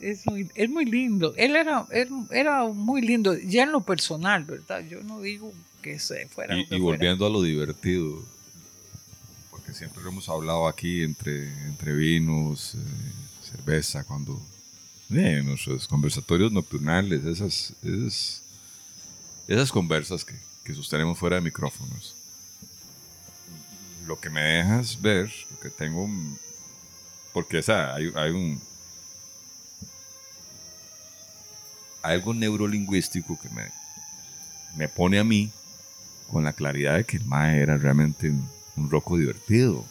Es muy, es muy lindo. Él era, era muy lindo, ya en lo personal, ¿verdad? Yo no digo que se fuera. Y, volviendo a lo divertido, siempre lo hemos hablado aquí entre, entre vinos, eh, cerveza, cuando. Eh, nuestros conversatorios nocturnales, esas, esas, conversas que, que sostenemos fuera de micrófonos lo que me dejas ver, lo que tengo, porque o sea, hay, un, algo neurolingüístico que me, me pone a mí con la claridad de que el mae era realmente un, roco divertido.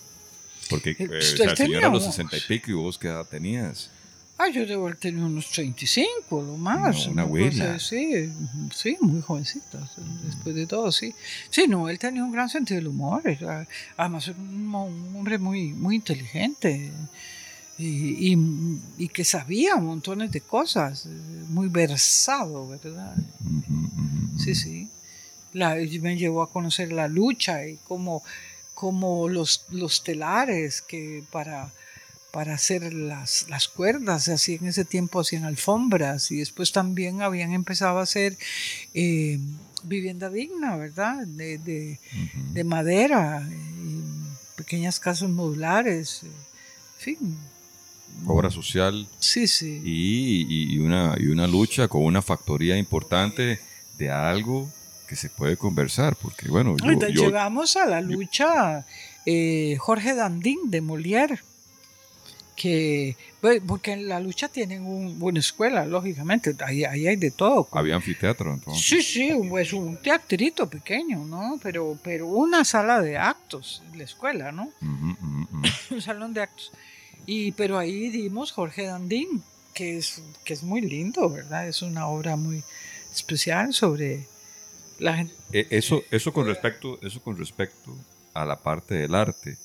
Porque eh, Él- o sea, el señor a los un- 60 y pico y vos qué edad tenías. Ah, yo debo haber tenido unos 35, lo más. No, una abuela. así. Sí, muy jovencita, después de todo, sí. Sí, no, él tenía un gran sentido del humor. era- además, era un, un hombre muy, muy inteligente y, y- y que sabía montones de cosas, eh, muy versado, ¿verdad? Sí, sí. La, me llevó a conocer la lucha y cómo, cómo los, los telares que para, para hacer las, las cuerdas se hacían en ese tiempo, hacían alfombras y después también habían empezado a hacer eh, vivienda digna, ¿verdad? De, de, madera, y pequeñas casas modulares, eh, en fin. Obra social Sí, sí. y- y una, y una lucha con una factoría importante de algo que se puede conversar. Porque, bueno, yo, Ahorita yo- llegamos a la lucha eh, Jorge Dandín de Molière, que, bueno, porque en la lucha tienen un- una escuela, lógicamente, ahí, ahí hay de todo. había anfiteatro entonces. Sí, sí, es un teatrito pequeño, ¿no? Pero, pero una sala de actos, la escuela, ¿no? Ujú, ujú, ujú. Un salón de actos. Y, pero ahí dimos Jorge Dandín, que es, que es muy lindo, ¿verdad? Es una obra muy especial sobre la gente. Eh, Eso, eso, con respecto, eso con respecto a la parte del arte,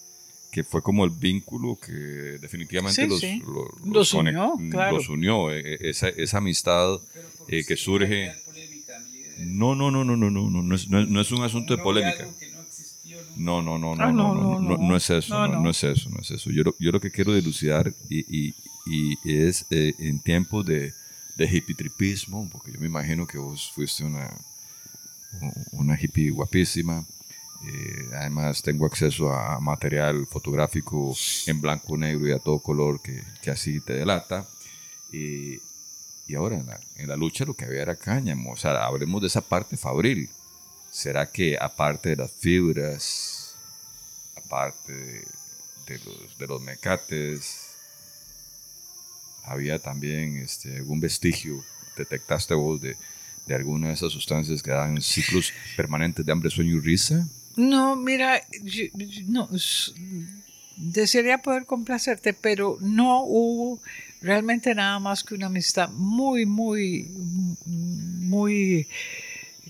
que fue como el vínculo que definitivamente Sí, los, sí. lo- Los conec- unió, claro. los unió, eh, eh, esa, esa amistad eh, que surge. No, no, no, no, no, no, no, no es, no es- no es un asunto de polémica. No, no, no, no, Ah, no, no, no, es eso, No, es eso, no es eso. Yo, lo- yo lo que quiero dilucidar y, y, y es eh, en tiempos de, de hippie-tripismo, porque yo me imagino que vos fuiste una, una hippie guapísima. eh, además tengo acceso a material fotográfico en blanco, negro y a todo color que, que así te delata. Eh, y ahora en la, lucha lo que había era cáñamo. O sea, hablemos de esa parte fabril. ¿Será que aparte de las fibras, aparte de, de los, de los mecates, había también este, algún vestigio, detectaste vos, de, de alguna de esas sustancias que dan ciclos permanentes de hambre, sueño y risa? No, mira, yo- no, desearía poder complacerte, pero no hubo realmente nada más que una amistad muy, muy, muy,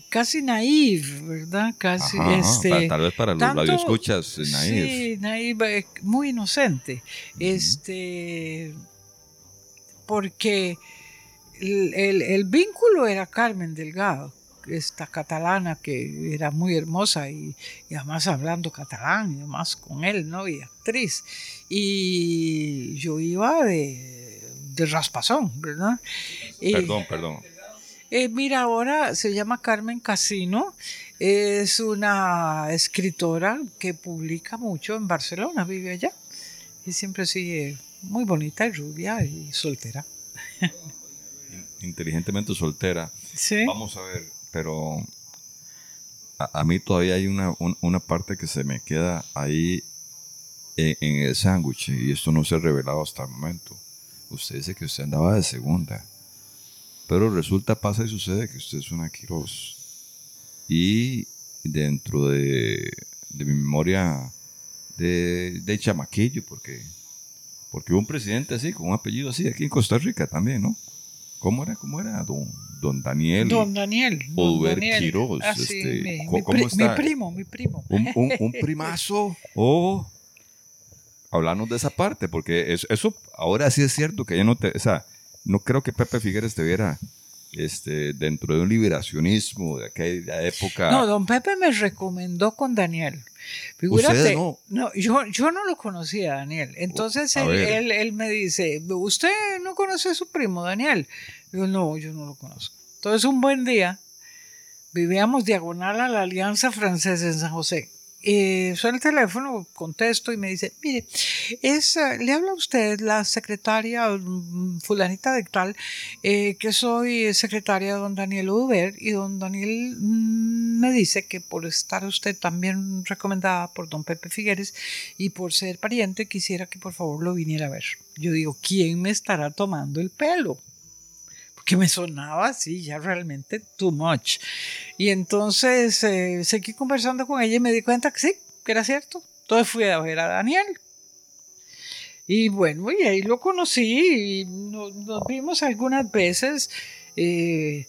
casi naive, ¿verdad? Casi, Ajá, este, tal vez para los tanto- radioescuchas eh, naif. Sí, naive, muy inocente. Este, porque el, el- el vínculo era Carmen Delgado, esta catalana que era muy hermosa y, y además hablando catalán y además con él, ¿no? Y actriz. Y yo iba de, de raspazón, ¿verdad? Y- Perdón, perdón. eh, mira, ahora se llama Carmen Casino. Es una escritora que publica mucho en Barcelona, vive allá. Y siempre sigue muy bonita y rubia y soltera. Inteligentemente soltera. Sí. Vamos a ver, pero a, a mí todavía hay una, un- una parte que se me queda ahí en, en el sándwich y esto no se ha revelado hasta el momento. Usted dice que usted andaba de segunda, pero resulta, pasa y sucede que usted es una Quiroz. Y dentro de, de mi memoria de, de chamaquillo, porque, porque hubo un presidente así, con un apellido así, aquí en Costa Rica también, ¿no? ¿Cómo era? ¿Cómo era? Don, don Daniel. Don Daniel. Oduber. Quiroz, Ah, sí, este, mi, ¿cómo- mi está? mi primo, mi primo. un, un- un primazo o hablarnos de esa parte, porque es- eso ahora sí es cierto que ya no te, o sea, no creo que Pepe Figueres estuviera este, dentro de un liberacionismo de aquella época. No, don Pepe me recomendó con Daniel. Figúrate, Ustedes no. yo, yo no lo conocía, Daniel. Entonces él, él, él me dice, ¿usted no conoce a su primo, Daniel? Yo, no, yo no lo conozco. Entonces un buen día, vivíamos diagonal a la Alianza Francesa en San José. Eh, suena el teléfono, contesto y me dice, mire, es, eh, le habla a usted la secretaria mm, fulanita de tal, eh, que soy secretaria de don Daniel Uber y don Daniel mm, me dice que por estar usted también recomendada por don Pepe Figueres y por ser pariente quisiera que por favor lo viniera a ver. Yo digo, ¿quién me estará tomando el pelo? Porque me sonaba así, ya realmente too much. Y entonces eh, seguí conversando con ella y me di cuenta que sí, que era cierto. Entonces fui a ver a Daniel Y bueno, y ahí lo conocí y nos, vimos algunas veces. Eh,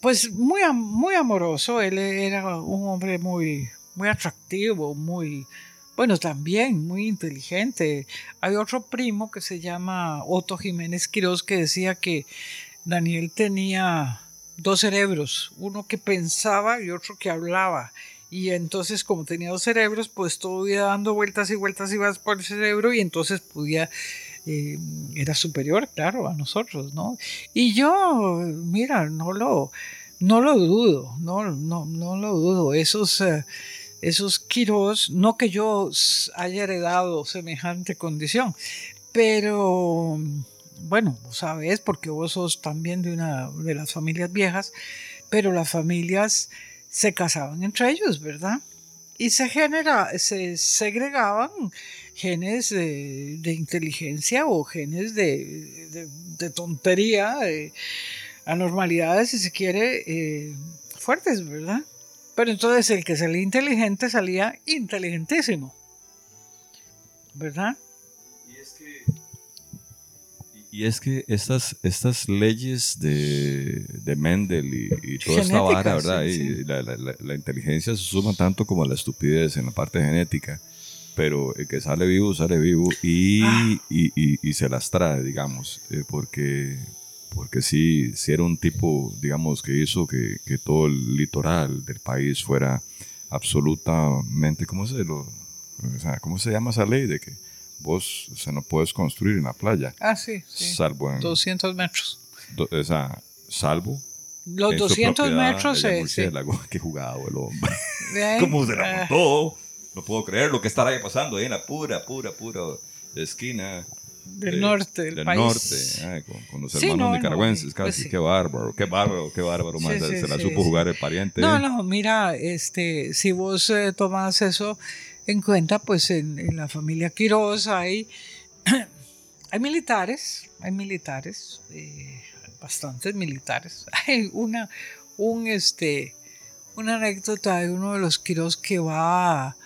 pues muy, muy amoroso, él era un hombre muy, muy atractivo, muy, bueno, también muy inteligente. Hay otro primo que se llama Otto Jiménez Quiroz que decía que Daniel tenía dos cerebros, uno que pensaba y otro que hablaba. Y entonces, como tenía dos cerebros, pues todo iba dando vueltas y vueltas y vas por el cerebro y entonces podía, eh, era superior, claro, a nosotros, ¿no? Y yo, mira, no lo, no lo dudo, no, no, no lo dudo. Esos, eh, esos Quiros, no que yo haya heredado semejante condición, pero bueno, sabes, porque vos sos también de una de las familias viejas, pero las familias se casaban entre ellos, ¿verdad? Y se genera, se segregaban genes de, inteligencia o genes de, tontería, de anormalidades, si se quiere, eh, fuertes, ¿verdad? Pero entonces el que salía inteligente salía inteligentísimo. ¿Verdad? Y es que, estas, estas leyes de, de Mendel y, toda esta vara, ¿verdad? y La, la, inteligencia se suma tanto como la estupidez en la parte genética, pero el que sale vivo, sale vivo y, ah. y, y se las trae, digamos, eh, porque porque sí, sí era un tipo, digamos, que hizo que, que todo el litoral del país fuera absolutamente, ¿cómo se lo, o sea, ¿cómo se llama esa ley de que vos se no puedes construir en la playa? Ah, sí, sí. Salvo en 200 metros. o sea, salvo los 200 metros sí. Qué jugado el hombre. ¿Cómo se la montó? No puedo creer lo que estará ahí pasando ahí en la pura, pura, pura esquina del norte del, país. norte, con, los hermanos nicaragüenses, pues casi, qué bárbaro, qué bárbaro, qué bárbaro, se, la supo jugar el pariente. No, no, mira, este, si vos eh, tomas eso en cuenta, pues en, la familia Quiroz hay, hay militares, hay militares, eh, bastantes militares. Hay una, un, este, una anécdota de uno de los Quiroz que va a,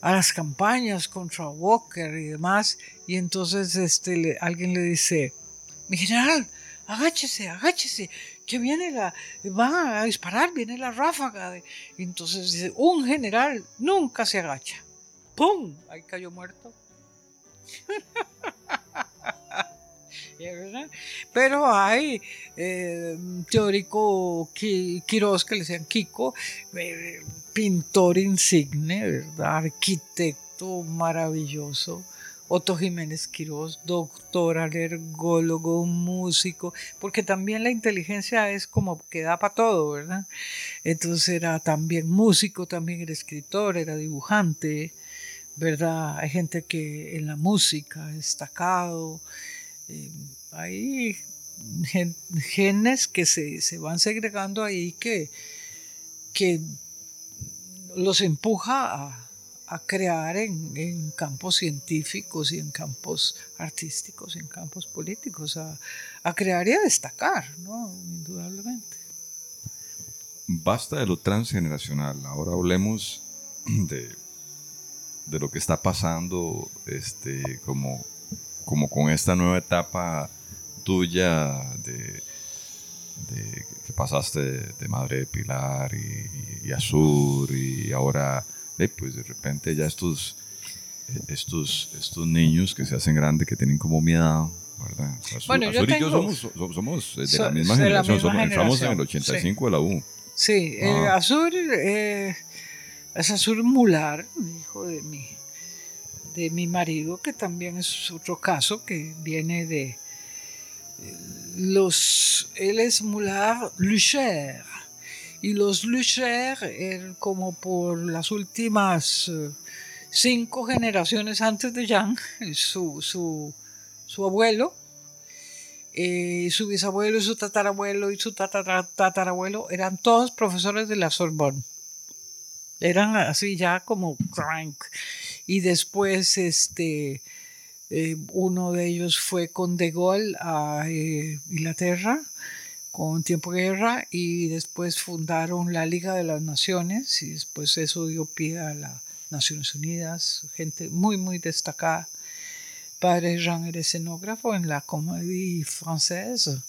a las campañas contra Walker y demás. Y entonces este, alguien le dice, mi general, agáchese, agáchese, que viene la, va a disparar, viene la ráfaga. Y entonces dice, un general nunca se agacha. ¡Pum! Ahí cayó muerto. Pero hay eh, teórico Quiroz que le decían Kiko, eh, pintor insigne, ¿verdad? arquitecto maravilloso. Otto Jiménez Quiroz, doctor, alergólogo, músico, porque también la inteligencia es como que da para todo, ¿verdad? Entonces era también músico, también era escritor, era dibujante, ¿verdad? Hay gente que en la música ha destacado, hay genes que se, se, van segregando ahí que, que los empuja a, a crear en, campos científicos y en campos artísticos en campos políticos, a, a crear y a destacar, ¿no? indudablemente. Basta de lo transgeneracional, ahora hablemos de, de lo que está pasando este, como, como con esta nueva etapa tuya de, de que pasaste de, Madre de Pilar y, y, Azur y ahora pues de repente ya estos, estos, estos niños que se hacen grandes, que tienen como miedo, ¿verdad? bueno, yo y yo somos, somos de la misma generación, somos, entramos en el 85 de la U. Sí, eh, ah. Azur eh, es Azur Mular, hijo de mi, de mi marido, que también es otro caso que viene de los, él es Mular Lucher y los Lucher, como por las últimas eh, cinco generaciones antes de Jean, su, su, su abuelo, eh, su bisabuelo y su tatarabuelo y su tatarabuelo eran todos profesores de la Sorbonne. Eran así ya como crank. Y después este, eh, uno de ellos fue con De Gaulle a Inglaterra con tiempo de guerra y después fundaron la Liga de las Naciones y después eso dio pie a la Naciones Unidas, gente muy, muy destacada. Padre Jean era escenógrafo en la Comédie Française.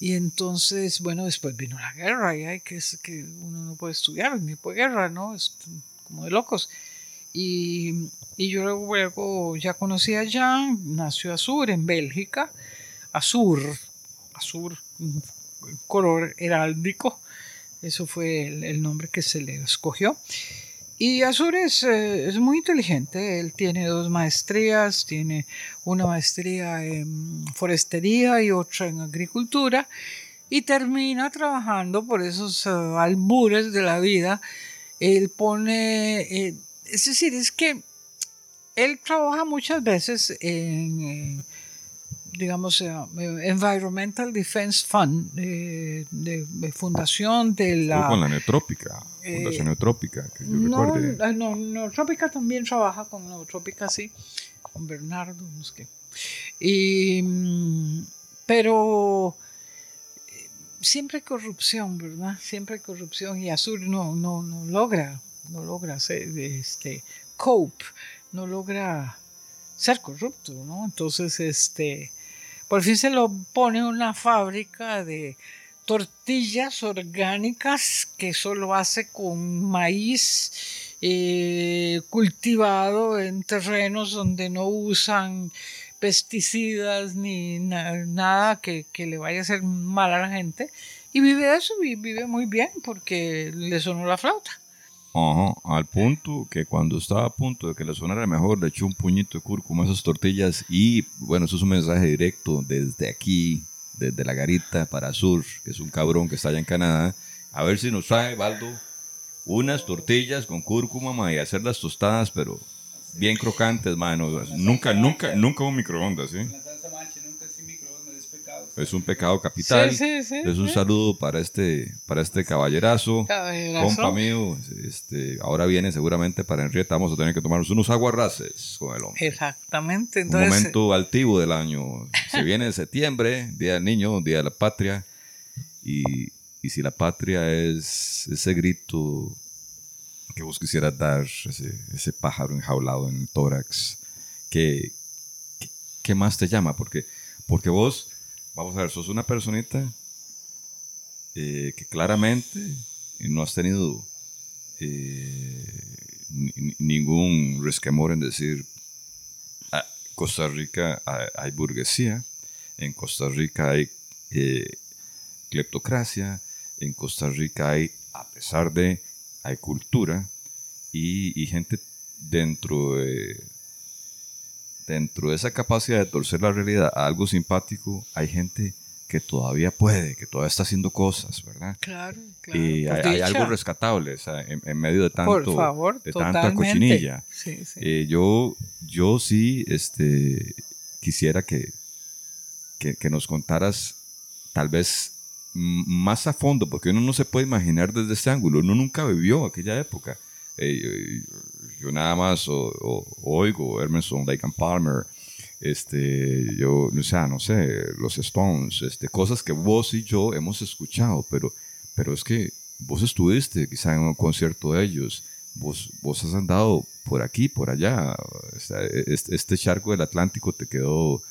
Y entonces, bueno, después vino la guerra y hay que, que uno no puede estudiar en tiempo de guerra, ¿no? Es como de locos. Y, y yo luego ya conocí a Jean, nació Azur en Bélgica. Azur, Azur, color heráldico. Eso fue el, nombre que se le escogió. Y Azur es, eh, es, muy inteligente. Él tiene dos maestrías. Tiene una maestría en forestería y otra en agricultura. Y termina trabajando por esos eh, albures de la vida. Él pone... Eh, es decir, es que él trabaja muchas veces en digamos, eh, Environmental Defense Fund, de, fundación de la... con la Neotrópica, Fundación eh, Neotrópica, que yo no, recuerde. No, Neotrópica también trabaja con Neotrópica, sí, con Bernardo, no sé qué. Y, pero eh, siempre hay corrupción, ¿verdad? Siempre hay corrupción y Azul no, no, no logra, no logra este, cope, no logra ser corrupto, ¿no? Entonces, este, por fin se lo pone una fábrica de tortillas orgánicas que solo hace con maíz eh, cultivado en terrenos donde no usan pesticidas ni nada que, que, le vaya a hacer mal a la gente. Y vive eso y vive muy bien porque le sonó la flauta. Ajá, al punto que cuando estaba a punto de que le sonara mejor, le echó un puñito de cúrcuma a esas tortillas y bueno, eso es un mensaje directo desde aquí, desde la garita para Sur, que es un cabrón que está allá en Canadá, a ver si nos trae, Baldo, unas tortillas con cúrcuma y hacer las tostadas, pero bien crocantes, mano. Nunca, nunca, nunca un microondas, ¿sí? Es un pecado capital. es un saludo para este, para este caballerazo. Compa mío. Este, ahora viene seguramente para Enrieta. Vamos a tener que tomarnos unos aguarraces con el hombre. Exactamente. un momento altivo del año. Se viene septiembre, Día del Niño, Día de la Patria. Y, y si la patria es ese grito que vos quisieras dar, ese, ese pájaro enjaulado en el tórax, ¿qué, qué, más te llama? Porque, porque vos Vamos a ver, sos una personita eh, que claramente no has tenido eh, ningún resquemor en decir, ah, Costa Rica hay, burguesía, en Costa Rica hay eh, cleptocracia, en Costa Rica hay, a pesar de, hay cultura y gente dentro de dentro de esa capacidad de torcer la realidad a algo simpático, hay gente que todavía puede, que todavía está haciendo cosas, ¿verdad? Claro, claro. Y hay, algo rescatable en, medio de tanto, de tanta cochinilla. Sí, sí. Eh, yo, yo sí este, quisiera que, que, que, nos contaras tal vez más a fondo, porque uno no se puede imaginar desde ese ángulo, uno nunca vivió aquella época. Eh, yo nada más o, oigo Emerson, Lake and Palmer, este, yo, o sea, no sé, los Stones, este, cosas que vos y yo hemos escuchado, pero, pero es que vos estuviste quizá en un concierto de ellos, vos, vos has andado por aquí, por allá, este, charco del Atlántico te quedó,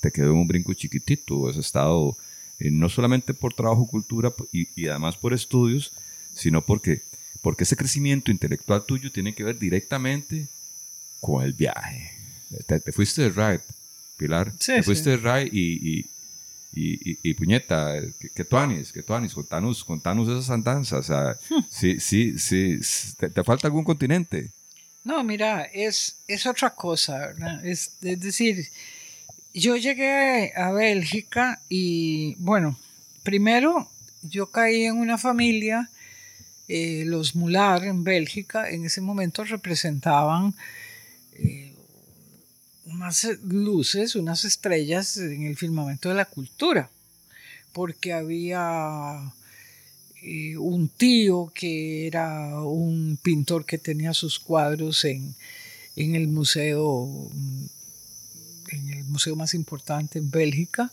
te quedó en un brinco chiquitito, has estado eh, no solamente por trabajo, cultura y, y además por estudios, sino porque porque ese crecimiento intelectual tuyo tiene que ver directamente con el viaje. Te, fuiste de ride, Pilar. Sí, te fuiste de ride y, y, y, puñeta, que, tú anis, que tú anis, contanos, contanos esas andanzas. O sea, sí, sí, sí, te, falta algún continente? No, mira, es, es otra cosa, ¿verdad? Es, es decir, yo llegué a Bélgica y, bueno, primero yo caí en una familia eh, los Mular en Bélgica en ese momento representaban eh, unas luces, unas estrellas en el firmamento de la cultura, porque había eh, un tío que era un pintor que tenía sus cuadros en, en el museo en el museo más importante en Bélgica,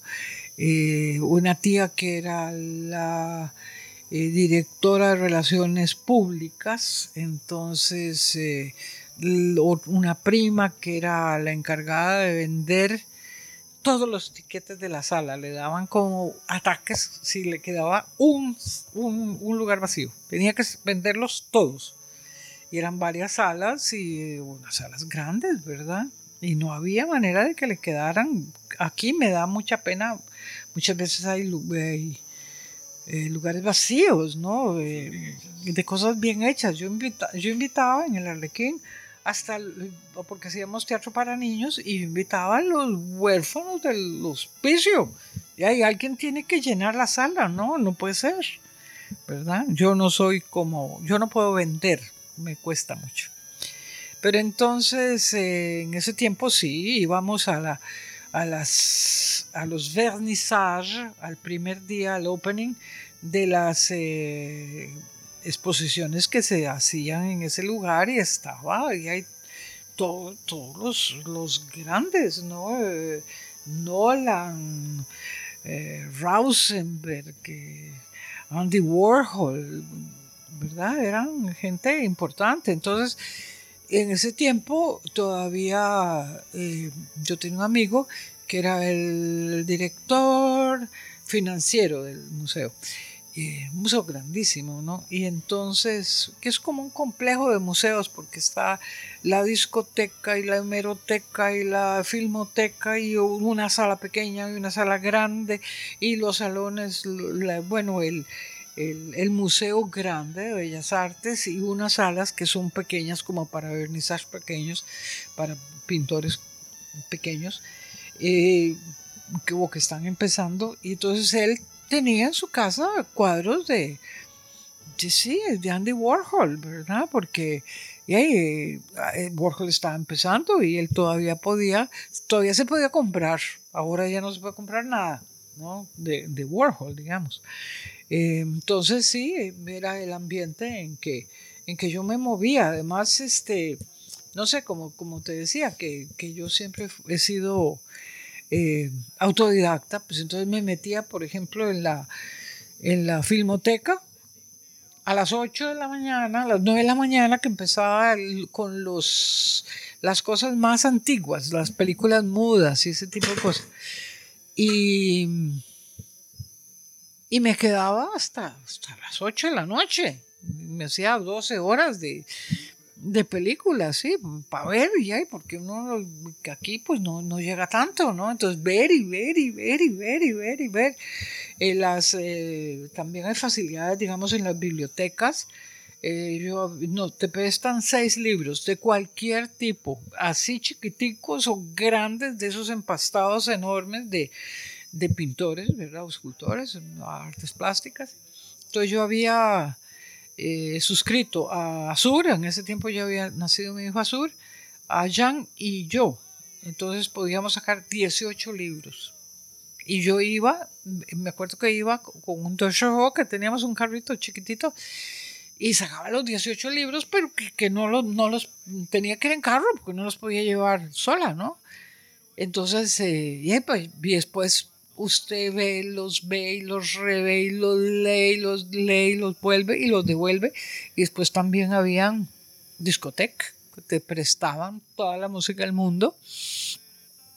una tía que era la eh, directora de relaciones públicas, entonces eh, una prima que era la encargada de vender todos los tiquetes de la sala. Le daban como ataques si le quedaba un, un, lugar vacío. Tenía que venderlos todos. Y eran varias salas y unas salas grandes, ¿verdad? Y no había manera de que le quedaran. Aquí me da mucha pena. Muchas veces hay, eh, lugares vacíos, ¿no? Eh, de cosas bien hechas. Yo, yo invitaba en el Arlequín hasta porque hacíamos teatro para niños y invitaba a los huérfanos del hospicio. Y ahí alguien tiene que llenar la sala, ¿no? No puede ser, ¿verdad? Yo no soy como, yo no puedo vender, me cuesta mucho. Pero entonces, eh, en ese tiempo sí, íbamos a, la, a, las, a los vernissages, al primer día, al opening de las eh, exposiciones que se hacían en ese lugar y estaba, y hay todos los, los, grandes, ¿no? Eh, Nolan, eh, Rausenberg, Andy Warhol, ¿verdad? Eran gente importante. Entonces, en ese tiempo todavía eh, yo tenía un amigo que era el director financiero del museo un museo grandísimo, ¿no? Y entonces, que es como un complejo de museos, porque está la discoteca y la hemeroteca y la filmoteca y una sala pequeña y una sala grande y los salones, bueno, el, el, Museo Grande de Bellas Artes y unas salas que son pequeñas como para vernizajes pequeños, para pintores pequeños. Eh, que, que están empezando y entonces él tenía en su casa cuadros de, sí, de Andy Warhol, ¿verdad? Porque eh, Warhol estaba empezando y él todavía podía, todavía se podía comprar, ahora ya no se puede comprar nada, ¿no? De, Warhol, digamos. Eh, entonces sí, era el ambiente en que, en que yo me movía. Además, este, no sé, como, como te decía, que, que yo siempre he sido eh, autodidacta, pues entonces me metía, por ejemplo, en la, en la filmoteca a las 8 de la mañana, a las 9 de la mañana, que empezaba con los, las cosas más antiguas, las películas mudas y ese tipo de cosas. Y, y me quedaba hasta, hasta las 8 de la noche. Me hacía 12 horas de, de películas, sí, para ver y hay, porque uno aquí pues no, no, llega tanto, ¿no? Entonces ver y ver y ver y ver y ver y ver. Las, eh, también hay facilidades, digamos, en las bibliotecas. Eh, no, te prestan seis libros de cualquier tipo, así chiquiticos o grandes, de esos empastados enormes de, de pintores, ¿verdad? O escultores, artes plásticas. Entonces yo había eh, suscrito a Azur, en ese tiempo ya había nacido mi hijo Azur, a Jan y yo. Entonces podíamos sacar 18 libros. Y yo iba, me acuerdo que iba con un Toshoho, que teníamos un carrito chiquitito, y sacaba los 18 libros, pero que, no, los, no los tenía que ir en carro, porque no los podía llevar sola, ¿no? Entonces, eh, y, pues, y después usted ve, los ve y los revé y los lee y los lee y los vuelve y los devuelve. Y después también habían discotecas que te prestaban toda la música del mundo,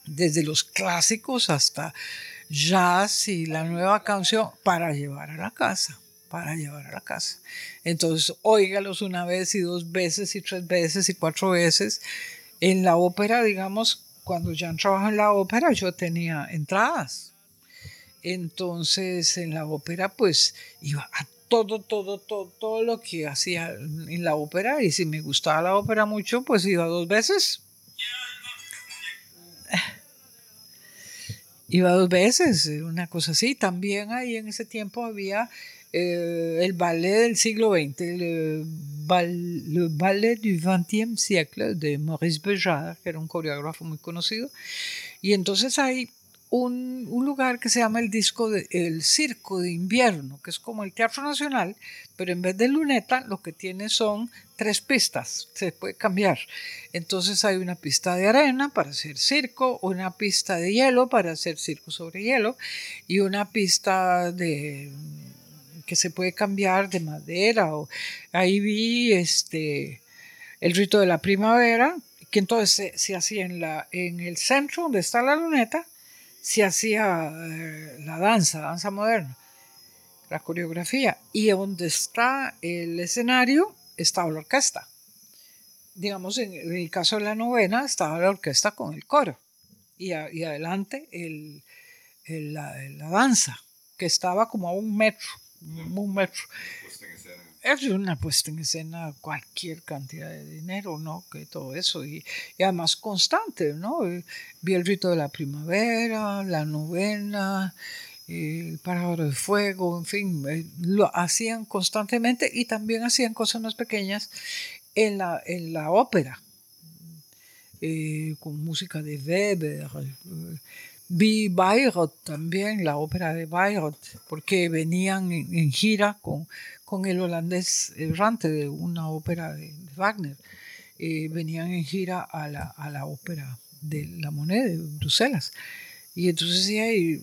desde los clásicos hasta jazz y la nueva canción para llevar a la casa para llevar a la casa. Entonces, óigalos una vez y dos veces y tres veces y cuatro veces. En la ópera, digamos, cuando ya trabajaba en la ópera, yo tenía entradas entonces en la ópera pues iba a todo, todo, todo, todo lo que hacía en la ópera y si me gustaba la ópera mucho pues iba dos veces. Iba dos veces, una cosa así. También ahí en ese tiempo había eh, el ballet del siglo XX, el, ballet du XXe siècle de Maurice Béjart, que era un coreógrafo muy conocido. Y entonces ahí un, lugar que se llama el disco de, el Circo de Invierno, que es como el Teatro Nacional, pero en vez de luneta lo que tiene son tres pistas, se puede cambiar. Entonces hay una pista de arena para hacer circo, una pista de hielo para hacer circo sobre hielo y una pista de que se puede cambiar de madera. O, ahí vi este el rito de la primavera, que entonces se, se hacía en, la, en el centro donde está la luneta, se hacía eh, la danza, danza moderna, la coreografía, y donde está el escenario estaba la orquesta. Digamos, en el caso de la novena estaba la orquesta con el coro, y, y adelante el, el, la, la danza, que estaba como a un metro, un metro es una puesta en escena cualquier cantidad de dinero, ¿no? Que todo eso, y, y, además constante, ¿no? Vi el rito de la primavera, la novena, el pájaro de fuego, en fin, eh, lo hacían constantemente y también hacían cosas más pequeñas en la, en la ópera, eh, con música de Weber. Eh, Vi Bayreuth también, la ópera de Bayreuth, porque venían en, gira con, con el holandés errante de una ópera de, Wagner. Eh, venían en gira a la, a la ópera de la moneda de Bruselas. Y entonces sí hay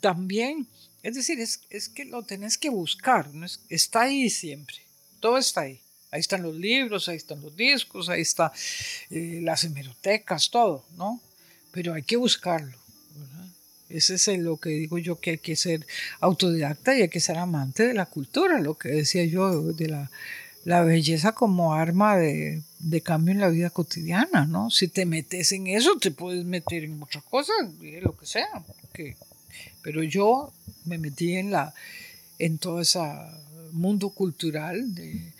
también, es decir, es, es, que lo tenés que buscar, ¿no? está ahí siempre, todo está ahí. Ahí están los libros, ahí están los discos, ahí están eh, las hemerotecas, todo, ¿no? pero hay que buscarlo. Ese es lo que digo yo, que hay que ser autodidacta y hay que ser amante de la cultura, lo que decía yo, de la, la belleza como arma de, de, cambio en la vida cotidiana, ¿no? Si te metes en eso, te puedes meter en otra cosa, lo que sea. Pero yo me metí en, la, en todo ese mundo cultural de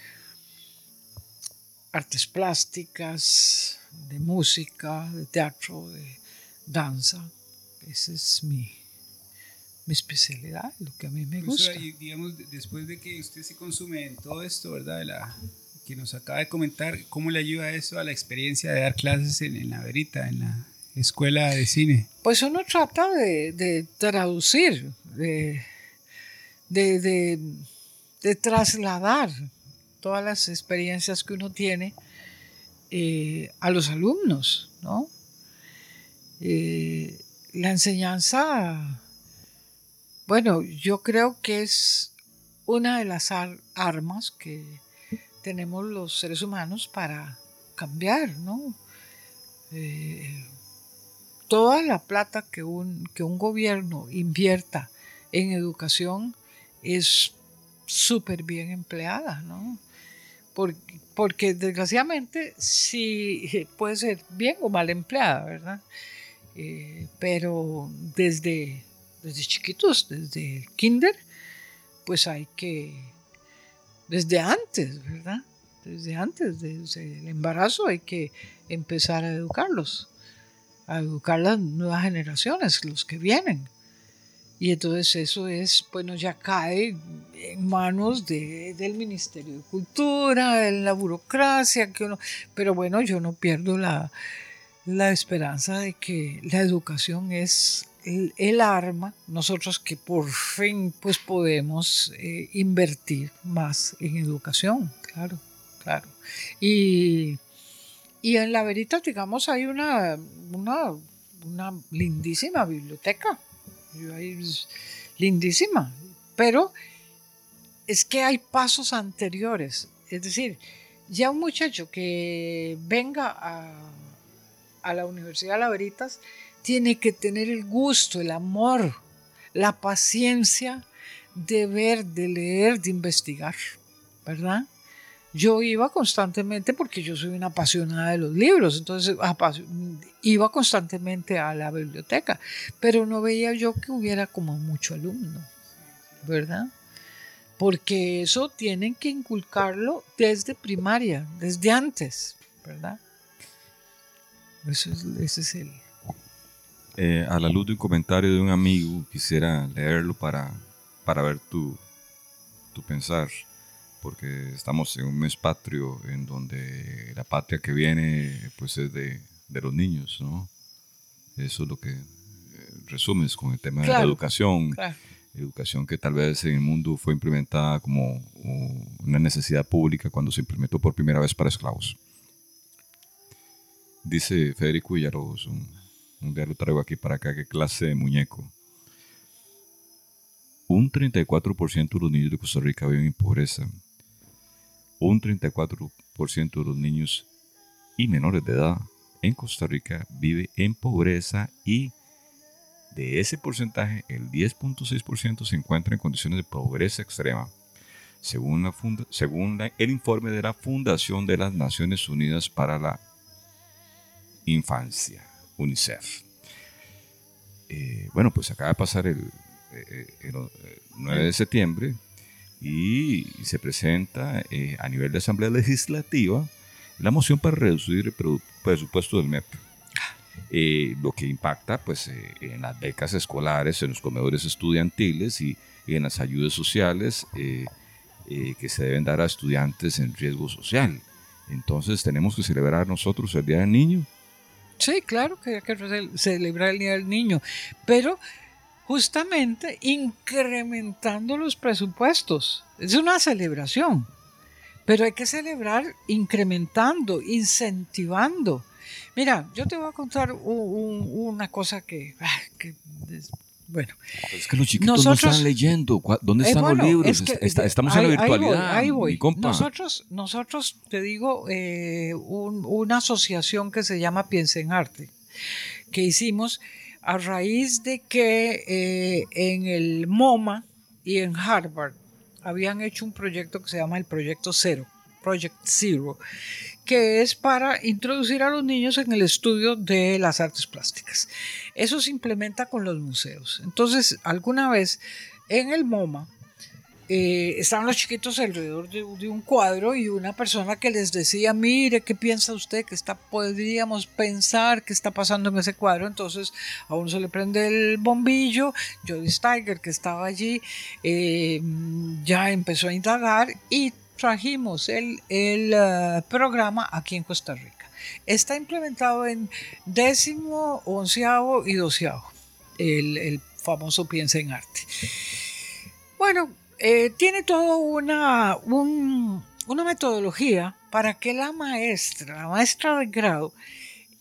artes plásticas, de música, de teatro, de danza. Esa es mi, mi especialidad, lo que a mí me gusta. y, digamos, después de que usted se consume en todo esto, ¿verdad? De la, que nos acaba de comentar, ¿cómo le ayuda eso a la experiencia de dar clases en, en la verita, en la escuela de cine? Pues uno trata de, de traducir, de, de, de, de, trasladar todas las experiencias que uno tiene eh, a los alumnos, ¿no? Eh, la enseñanza, bueno, yo creo que es una de las armas que tenemos los seres humanos para cambiar, ¿no? Eh, toda la plata que un, que un gobierno invierta en educación es súper bien empleada, ¿no? Porque, porque desgraciadamente sí puede ser bien o mal empleada, ¿verdad? Eh, pero desde, desde chiquitos, desde el kinder, pues hay que, desde antes, ¿verdad? Desde antes, desde el embarazo hay que empezar a educarlos, a educar las nuevas generaciones, los que vienen. Y entonces eso es, bueno, ya cae en manos de, del Ministerio de Cultura, en la burocracia, que uno, pero bueno, yo no pierdo la, la esperanza de que la educación es el, arma, nosotros que por fin pues podemos eh, invertir más en educación, claro, claro. Y, y en la verita, digamos, hay una, una, una lindísima biblioteca, lindísima, pero es que hay pasos anteriores, es decir, ya un muchacho que venga a a la Universidad La Veritas, tiene que tener el gusto, el amor, la paciencia de ver, de leer, de investigar, ¿verdad? Yo iba constantemente, porque yo soy una apasionada de los libros, entonces iba constantemente a la biblioteca, pero no veía yo que hubiera como mucho alumno, ¿verdad? Porque eso tienen que inculcarlo desde primaria, desde antes, ¿verdad? Eso es, ese es el... Eh, a la luz de un comentario de un amigo, quisiera leerlo para, para ver tu, tu pensar, porque estamos en un mes patrio en donde la patria que viene pues es de, de los niños, ¿no? Eso es lo que eh, resumes con el tema de la educación. Educación que tal vez en el mundo fue implementada como una necesidad pública cuando se implementó por primera vez para esclavos. Dice Federico Villalobos, un, un día lo traigo aquí para acá, qué clase de muñeco. Un 34% de los niños de Costa Rica viven en pobreza. un 34% de los niños y menores de edad en Costa Rica vive en pobreza y de ese porcentaje, el 10.6% se encuentra en condiciones de pobreza extrema, según el informe de la Fundación de las Naciones Unidas para la Infancia, UNICEF. Eh, bueno, pues acaba de pasar el, eh, el 9 de septiembre y se presenta eh, a nivel de Asamblea Legislativa la moción para reducir el presupuesto del MEP. Eh, lo que impacta pues, eh, en las becas escolares, en los comedores estudiantiles y, en las ayudas sociales que se deben dar a estudiantes en riesgo social. Entonces tenemos que celebrar nosotros el Día del Niño. Sí, claro que hay que celebrar el Día del Niño, pero justamente incrementando los presupuestos. Es una celebración, pero hay que celebrar incrementando, incentivando. Mira, yo te voy a contar una cosa que, ah, bueno. Es que los chiquitos no están leyendo. ¿Dónde eh, están los libros? estamos en la virtualidad. Ahí voy, Nosotros, nosotros, te digo, eh, una asociación que se llama Piensa en Arte, que hicimos a raíz de que eh, en el MoMA y en Harvard habían hecho un proyecto que se llama el Proyecto Cero, Project Zero, que es para introducir a los niños en el estudio de las artes plásticas. Eso se implementa con los museos. Entonces, alguna vez en el MoMA eh, estaban los chiquitos alrededor de, un cuadro y una persona que les decía, mire, ¿qué piensa usted? que está, podríamos pensar que está pasando en ese cuadro? Entonces a uno se le prende el bombillo, Jody Steiger, que estaba allí, eh, ya empezó a indagar y trajimos el, el uh, programa aquí en Costa Rica. Está implementado en décimo, onceavo y doceavo, el, el famoso Piensa en Arte. Bueno, eh, tiene toda una, una metodología para que la maestra, la maestra de grado,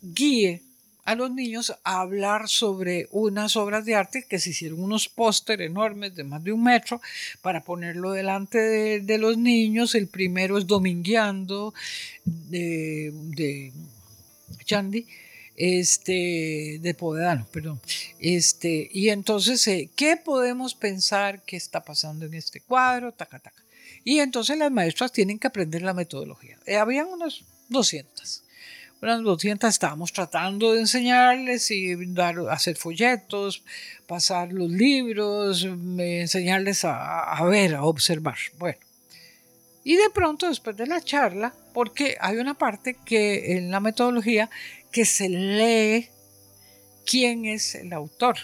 guíe a los niños a hablar sobre unas obras de arte que se hicieron unos póster enormes de más de un metro para ponerlo delante de, los niños. El primero es Domingueando de, de Chandy este, de Povedano, perdón. Este, y entonces, eh, ¿qué podemos pensar que está pasando en este cuadro? Taca, taca. Y entonces las maestras tienen que aprender la metodología. Eh, habían unas 200. Unas 200 estábamos tratando de enseñarles y dar, hacer folletos, pasar los libros, enseñarles a, a ver, a observar. Bueno, y de pronto, después de la charla, porque hay una parte que en la metodología que se lee quién es el autor.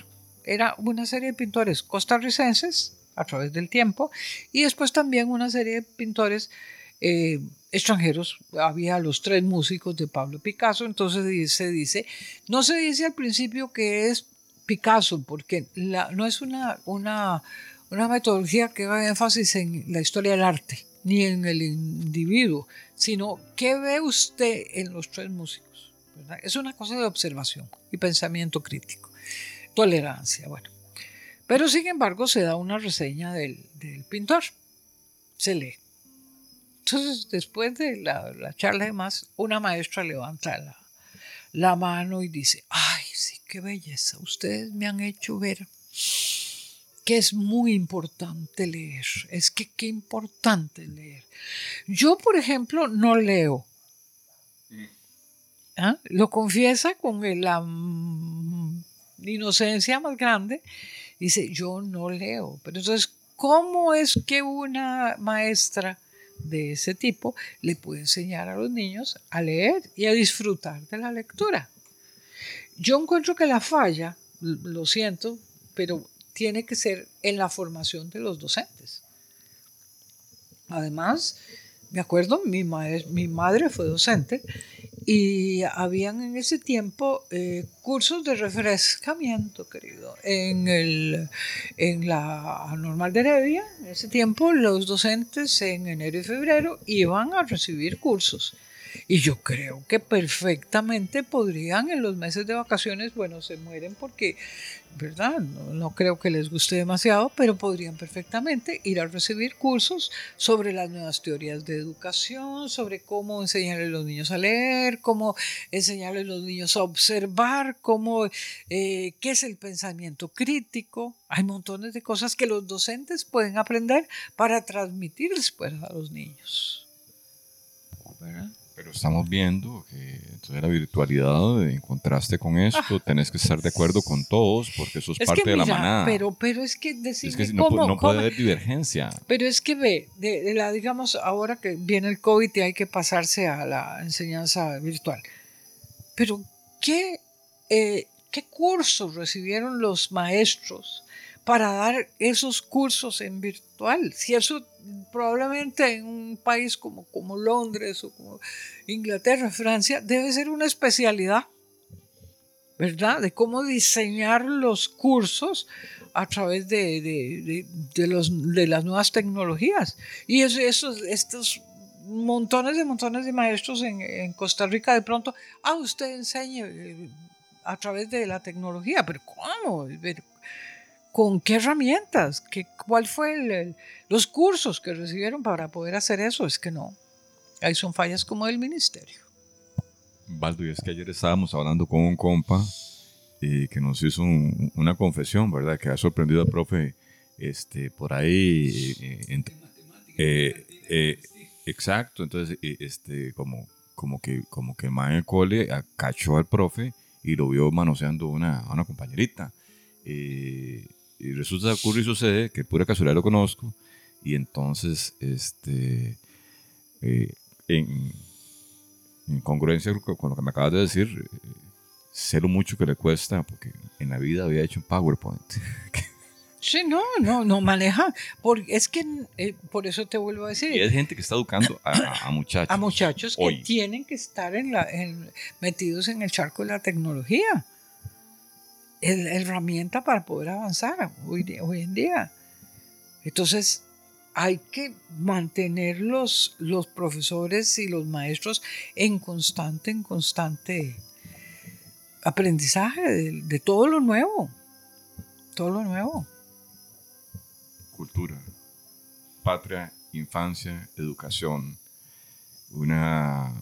Era una serie de pintores costarricenses a través del tiempo y después también una serie de pintores eh, extranjeros. Había los tres músicos de Pablo Picasso, entonces se dice, no se dice al principio que es Picasso, porque no es una, una, una metodología que haga énfasis en la historia del arte ni en el individuo, sino qué ve usted en los tres músicos. Es una cosa de observación y pensamiento crítico, tolerancia, bueno. Pero sin embargo se da una reseña del, pintor, se lee. Entonces, después de la, la charla de más, una maestra levanta la, la mano y dice, ay, sí, qué belleza, ustedes me han hecho ver que es muy importante leer. Es que qué importante leer. Yo, por ejemplo, no leo. ¿Ah? Lo confiesa con la mm, inocencia más grande. Dice, yo no leo. Pero entonces, ¿cómo es que una maestra de ese tipo le puede enseñar a los niños a leer y a disfrutar de la lectura? Yo encuentro que la falla, lo siento, pero tiene que ser en la formación de los docentes. Además, me acuerdo, mi, mi madre fue docente y habían en ese tiempo eh, cursos de refrescamiento, querido. En, el, en la normal de Heredia, en ese tiempo, los docentes en enero y febrero iban a recibir cursos. Y yo creo que perfectamente podrían en los meses de vacaciones, bueno, se mueren porque, ¿verdad? No, creo que les guste demasiado, pero podrían perfectamente ir a recibir cursos sobre las nuevas teorías de educación, sobre cómo enseñarle a los niños a leer, cómo enseñarle a los niños a observar, cómo, eh, qué es el pensamiento crítico. Hay montones de cosas que los docentes pueden aprender para transmitir después a los niños. ¿Verdad? Pero estamos viendo que entonces la virtualidad, en contraste con esto, ah. tenés que estar de acuerdo con todos porque eso es, parte de la manada. Pero, pero es que decir no, puede haber divergencia. Pero es que ve, de, la, digamos, ahora que viene el COVID y hay que pasarse a la enseñanza virtual. Pero, ¿qué, eh, ¿qué cursos recibieron los maestros para dar esos cursos en virtual. Si eso probablemente en un país como, como Londres o como Inglaterra, Francia, debe ser una especialidad, ¿verdad? De cómo diseñar los cursos a través de, de, los, de las nuevas tecnologías. Y esos, estos montones de montones de maestros en, en Costa Rica de pronto, ah, usted enseñe eh, a través de la tecnología, pero ¿cómo? ¿Con qué herramientas? ¿Qué, ¿Cuál fue los cursos que recibieron para poder hacer eso? Es que no. Ahí son fallas como del ministerio. Baldo, y es que ayer estábamos hablando con un compa y que nos hizo una confesión, ¿verdad? Que ha sorprendido al profe este, por ahí. Eh, eh, eh, exacto, entonces, este, como, como que, como que el el cole cachó al profe y lo vio manoseando una, a una compañerita. Y resulta, ocurre y sucede que pura casualidad lo conozco. Y entonces, este, eh, en, congruencia con lo que me acabas de decir, eh, sé lo mucho que le cuesta, porque en la vida había hecho un PowerPoint. Sí, no, no, no maneja. Porque es que, eh, por eso te vuelvo a decir. Y hay gente que está educando a, muchachos. A muchachos que tienen que estar en la, metidos en el charco de la tecnología herramienta para poder avanzar hoy, hoy en día. Entonces, hay que mantener los, los profesores y los maestros en constante, en constante aprendizaje de, de, todo lo nuevo. Todo lo nuevo. Cultura, patria, infancia, educación. Una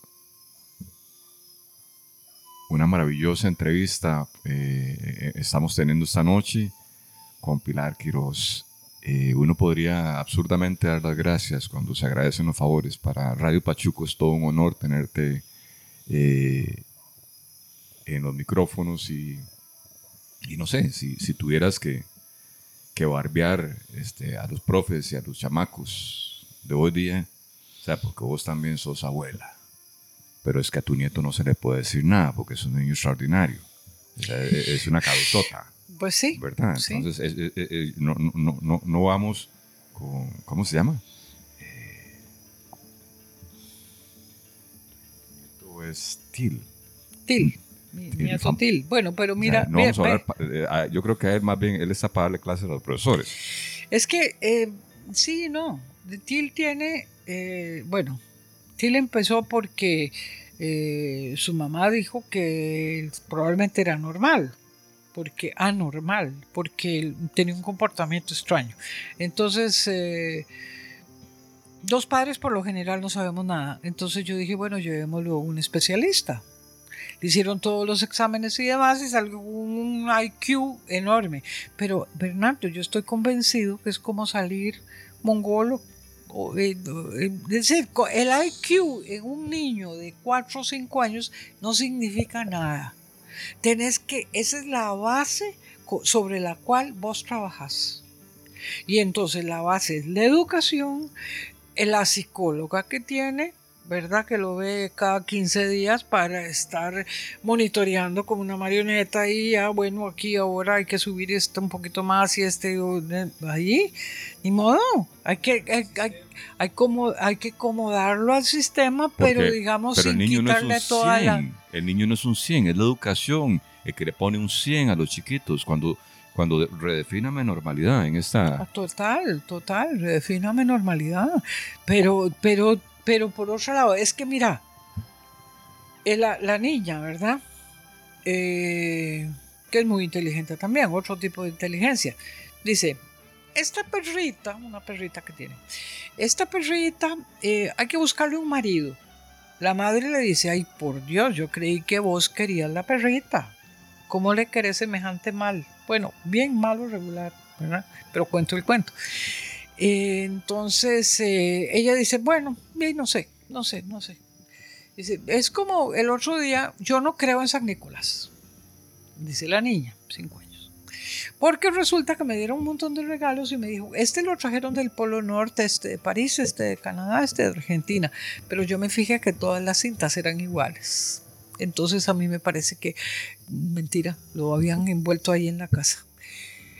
una maravillosa entrevista eh, estamos teniendo esta noche con Pilar Quiroz. Eh, uno podría absurdamente dar las gracias cuando se agradecen los favores. Para Radio Pachuco es todo un honor tenerte eh, en los micrófonos y, y no sé, si, si tuvieras que, que barbear este, a los profes y a los chamacos de hoy día, o sea, porque vos también sos abuela pero es que a tu nieto no se le puede decir nada porque es un niño extraordinario. E, es una cabezota. Pues sí. ¿Verdad? Entonces, no, no, no, no, vamos con. ¿Cómo se llama? Eh, nieto es Til. Til. Mi nieto Til. Bueno, pero mira. no vamos a hablar, eh, ah, yo creo que él más bien él está para darle clases a los profesores. Es que eh, sí, no. Til tiene. bueno, Til empezó porque eh, su mamá dijo que probablemente era normal, porque anormal, porque tenía un comportamiento extraño. Entonces, eh, dos padres por lo general no sabemos nada. Entonces yo dije, bueno, llevémoslo a un especialista. Le hicieron todos los exámenes y demás y salió un IQ enorme. Pero, Bernardo, yo estoy convencido que es como salir mongolo es decir, el IQ en un niño de 4 o 5 años no significa nada. Tenés que, esa es la base sobre la cual vos trabajas. Y entonces la base es la educación, la psicóloga que tiene, ¿verdad? Que lo ve cada 15 días para estar monitoreando como una marioneta y ya, bueno, aquí ahora hay que subir esto un poquito más y este ahí, ni modo, hay que, hay, hay, como, hay que acomodarlo al sistema, pero digamos sin quitarle toda la... El niño no es un 100, es la educación el que le pone un 100 a los chiquitos cuando cuando redefíname normalidad en esta... Ah, total, total, redefíname normalidad. Pero, pero pero por otro lado, es que mira, Eh, La, la niña, ¿verdad? Eh, que es muy inteligente también, otro tipo de inteligencia. Dice, esta perrita, una perrita que tiene, esta perrita eh, hay que buscarle un marido. La madre le dice, ay, por Dios, yo creí que vos querías la perrita. ¿Cómo le querés semejante mal? Bueno, bien malo regular, ¿verdad? Pero cuento el cuento. Eh, entonces eh, ella dice, bueno, no sé, no sé, no sé. Dice, es como el otro día, yo no creo en San Nicolás, dice la niña, cinco años. Porque resulta que me dieron un montón de regalos y me dijo, este lo trajeron del Polo Norte, este de París, este de Canadá, este de Argentina. Pero yo me fijé que todas las cintas eran iguales. Entonces a mí me parece que, mentira, lo habían envuelto ahí en la casa.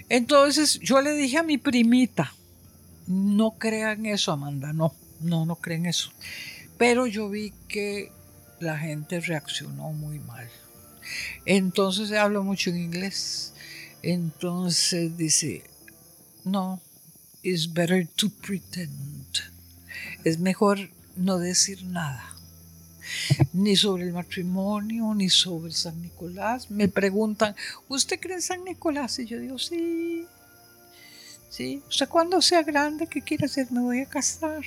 Entonces yo le dije a mi primita, no crean eso, Amanda, no, no, no creen eso. Pero yo vi que la gente reaccionó muy mal. Entonces hablo mucho en inglés. Entonces dice, no, it's better to pretend. Es mejor no decir nada. Ni sobre el matrimonio, ni sobre San Nicolás. Me preguntan, ¿usted cree en San Nicolás? Y yo digo, sí. Sí. ¿Usted cuando sea grande, qué quiere hacer? Me voy a casar.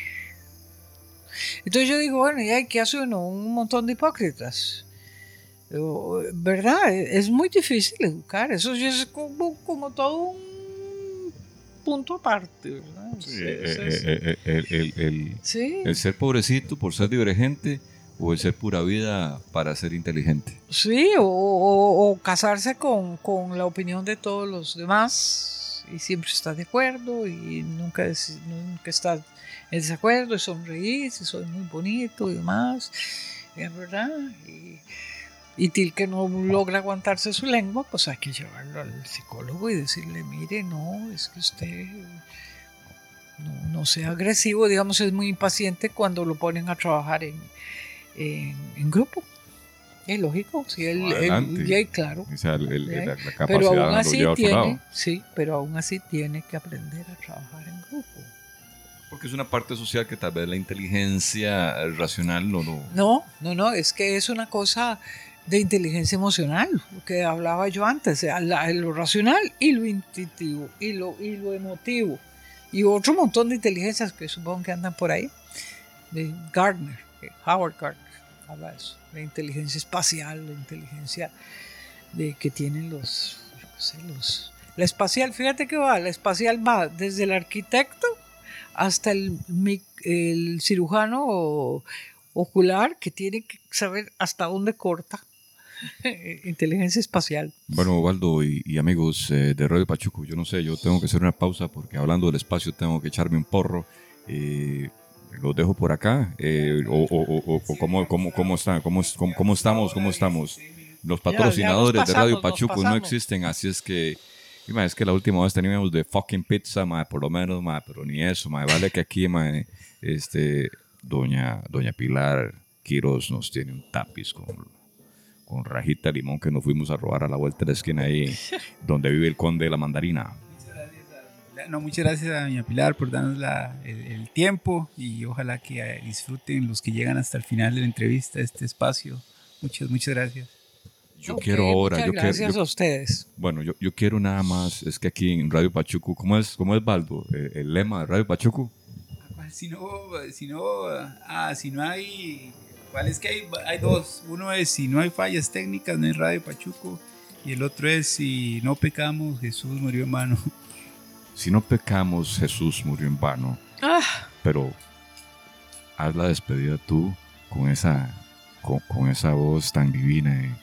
Entonces yo digo, bueno, ¿y qué hace uno? Un montón de hipócritas. ¿Verdad? Es muy difícil educar. Eso es como, como todo un punto aparte, ¿verdad? Sí, eh, el, el- el- sí, el ser pobrecito por ser divergente o el ser pura vida para ser inteligente. sí, o, o- o casarse con, con la opinión de todos los demás y siempre estás de acuerdo y nunca, es- nunca estás en desacuerdo y sonreís y soy muy bonito y demás. Verdad. Y, y Til que no logra aguantarse su lengua, pues hay que llevarlo al psicólogo y decirle, mire, no, es que usted no, no sea agresivo, digamos, es muy impaciente cuando lo ponen a trabajar en, en, en grupo. Es lógico, sí, él, él- Adelante. ya, claro. O sea, el- el- Sí. la, la capacidad Pero aún así lleva a otro lado. tiene, sí, pero aún así tiene que aprender a trabajar en grupo. Porque es una parte social que tal vez la inteligencia racional no lo... No, no, no, es que es una cosa de inteligencia emocional, lo que hablaba yo antes, o sea, la- lo racional y lo intuitivo y lo, y lo emotivo y otro montón de inteligencias que supongo que andan por ahí, de Gardner, eh, Howard Gardner, habla de eso, de inteligencia espacial, de inteligencia de que tienen los, sé, los, la espacial, fíjate que va, la espacial va desde el arquitecto hasta el, el cirujano ocular que tiene que saber hasta dónde corta. Inteligencia espacial. Bueno, Waldo y, y amigos eh, de Radio Pachuco, yo no sé, yo tengo que hacer una pausa porque hablando del espacio tengo que echarme un porro. Eh, los dejo por acá. eh, o o, o- o- o cómo, cómo, cómo, están, cómo, cómo, cómo estamos, cómo estamos. Los Ya, ya nos patrocinadores de Radio Pachuco no existen, así es que... es que la última vez teníamos de fucking pizza, ma, por lo menos, ma, pero ni eso, ma, vale que aquí, ma, este, doña, doña Pilar Quiroz nos tiene un tapiz con, con rajita de limón que nos fuimos a robar a la vuelta de la esquina ahí, donde vive el conde de la mandarina. No, muchas gracias a doña Pilar por darnos la- el, el tiempo y ojalá que eh, disfruten los que llegan hasta el final de la entrevista, este espacio. Muchas, muchas gracias. Yo quiero ahora, muchas yo quiero, gracias yo- a ustedes. bueno, yo, yo quiero nada más, es que aquí en Radio Pachuco, ¿cómo es, cómo es Baldo? Eh, El, lema de Radio Pachuco. Si no, si no, ah, si no hay, ¿cuál es que hay? Hay dos. Uno es si no hay fallas técnicas, no hay Radio Pachuco. Y el otro es si no pecamos, Jesús murió en vano. Si no pecamos, Jesús murió en vano. Ah, Pero haz la despedida tú con esa, con, con esa voz tan divina. eh.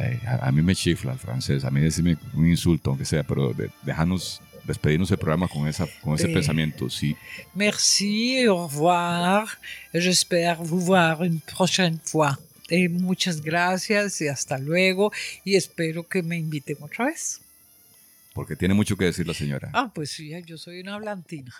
Eh, a, a mí me chifla el francés, a mí decirme un insulto, aunque sea, pero de, déjanos despedirnos del programa con, esa, con ese Eh. pensamiento. Sí, merci, au revoir. J'espère vous voir une prochaine fois. Eh, muchas gracias y hasta luego. Y espero que me inviten otra vez. Porque tiene mucho que decir la señora. Ah, pues sí, yo soy una hablantina.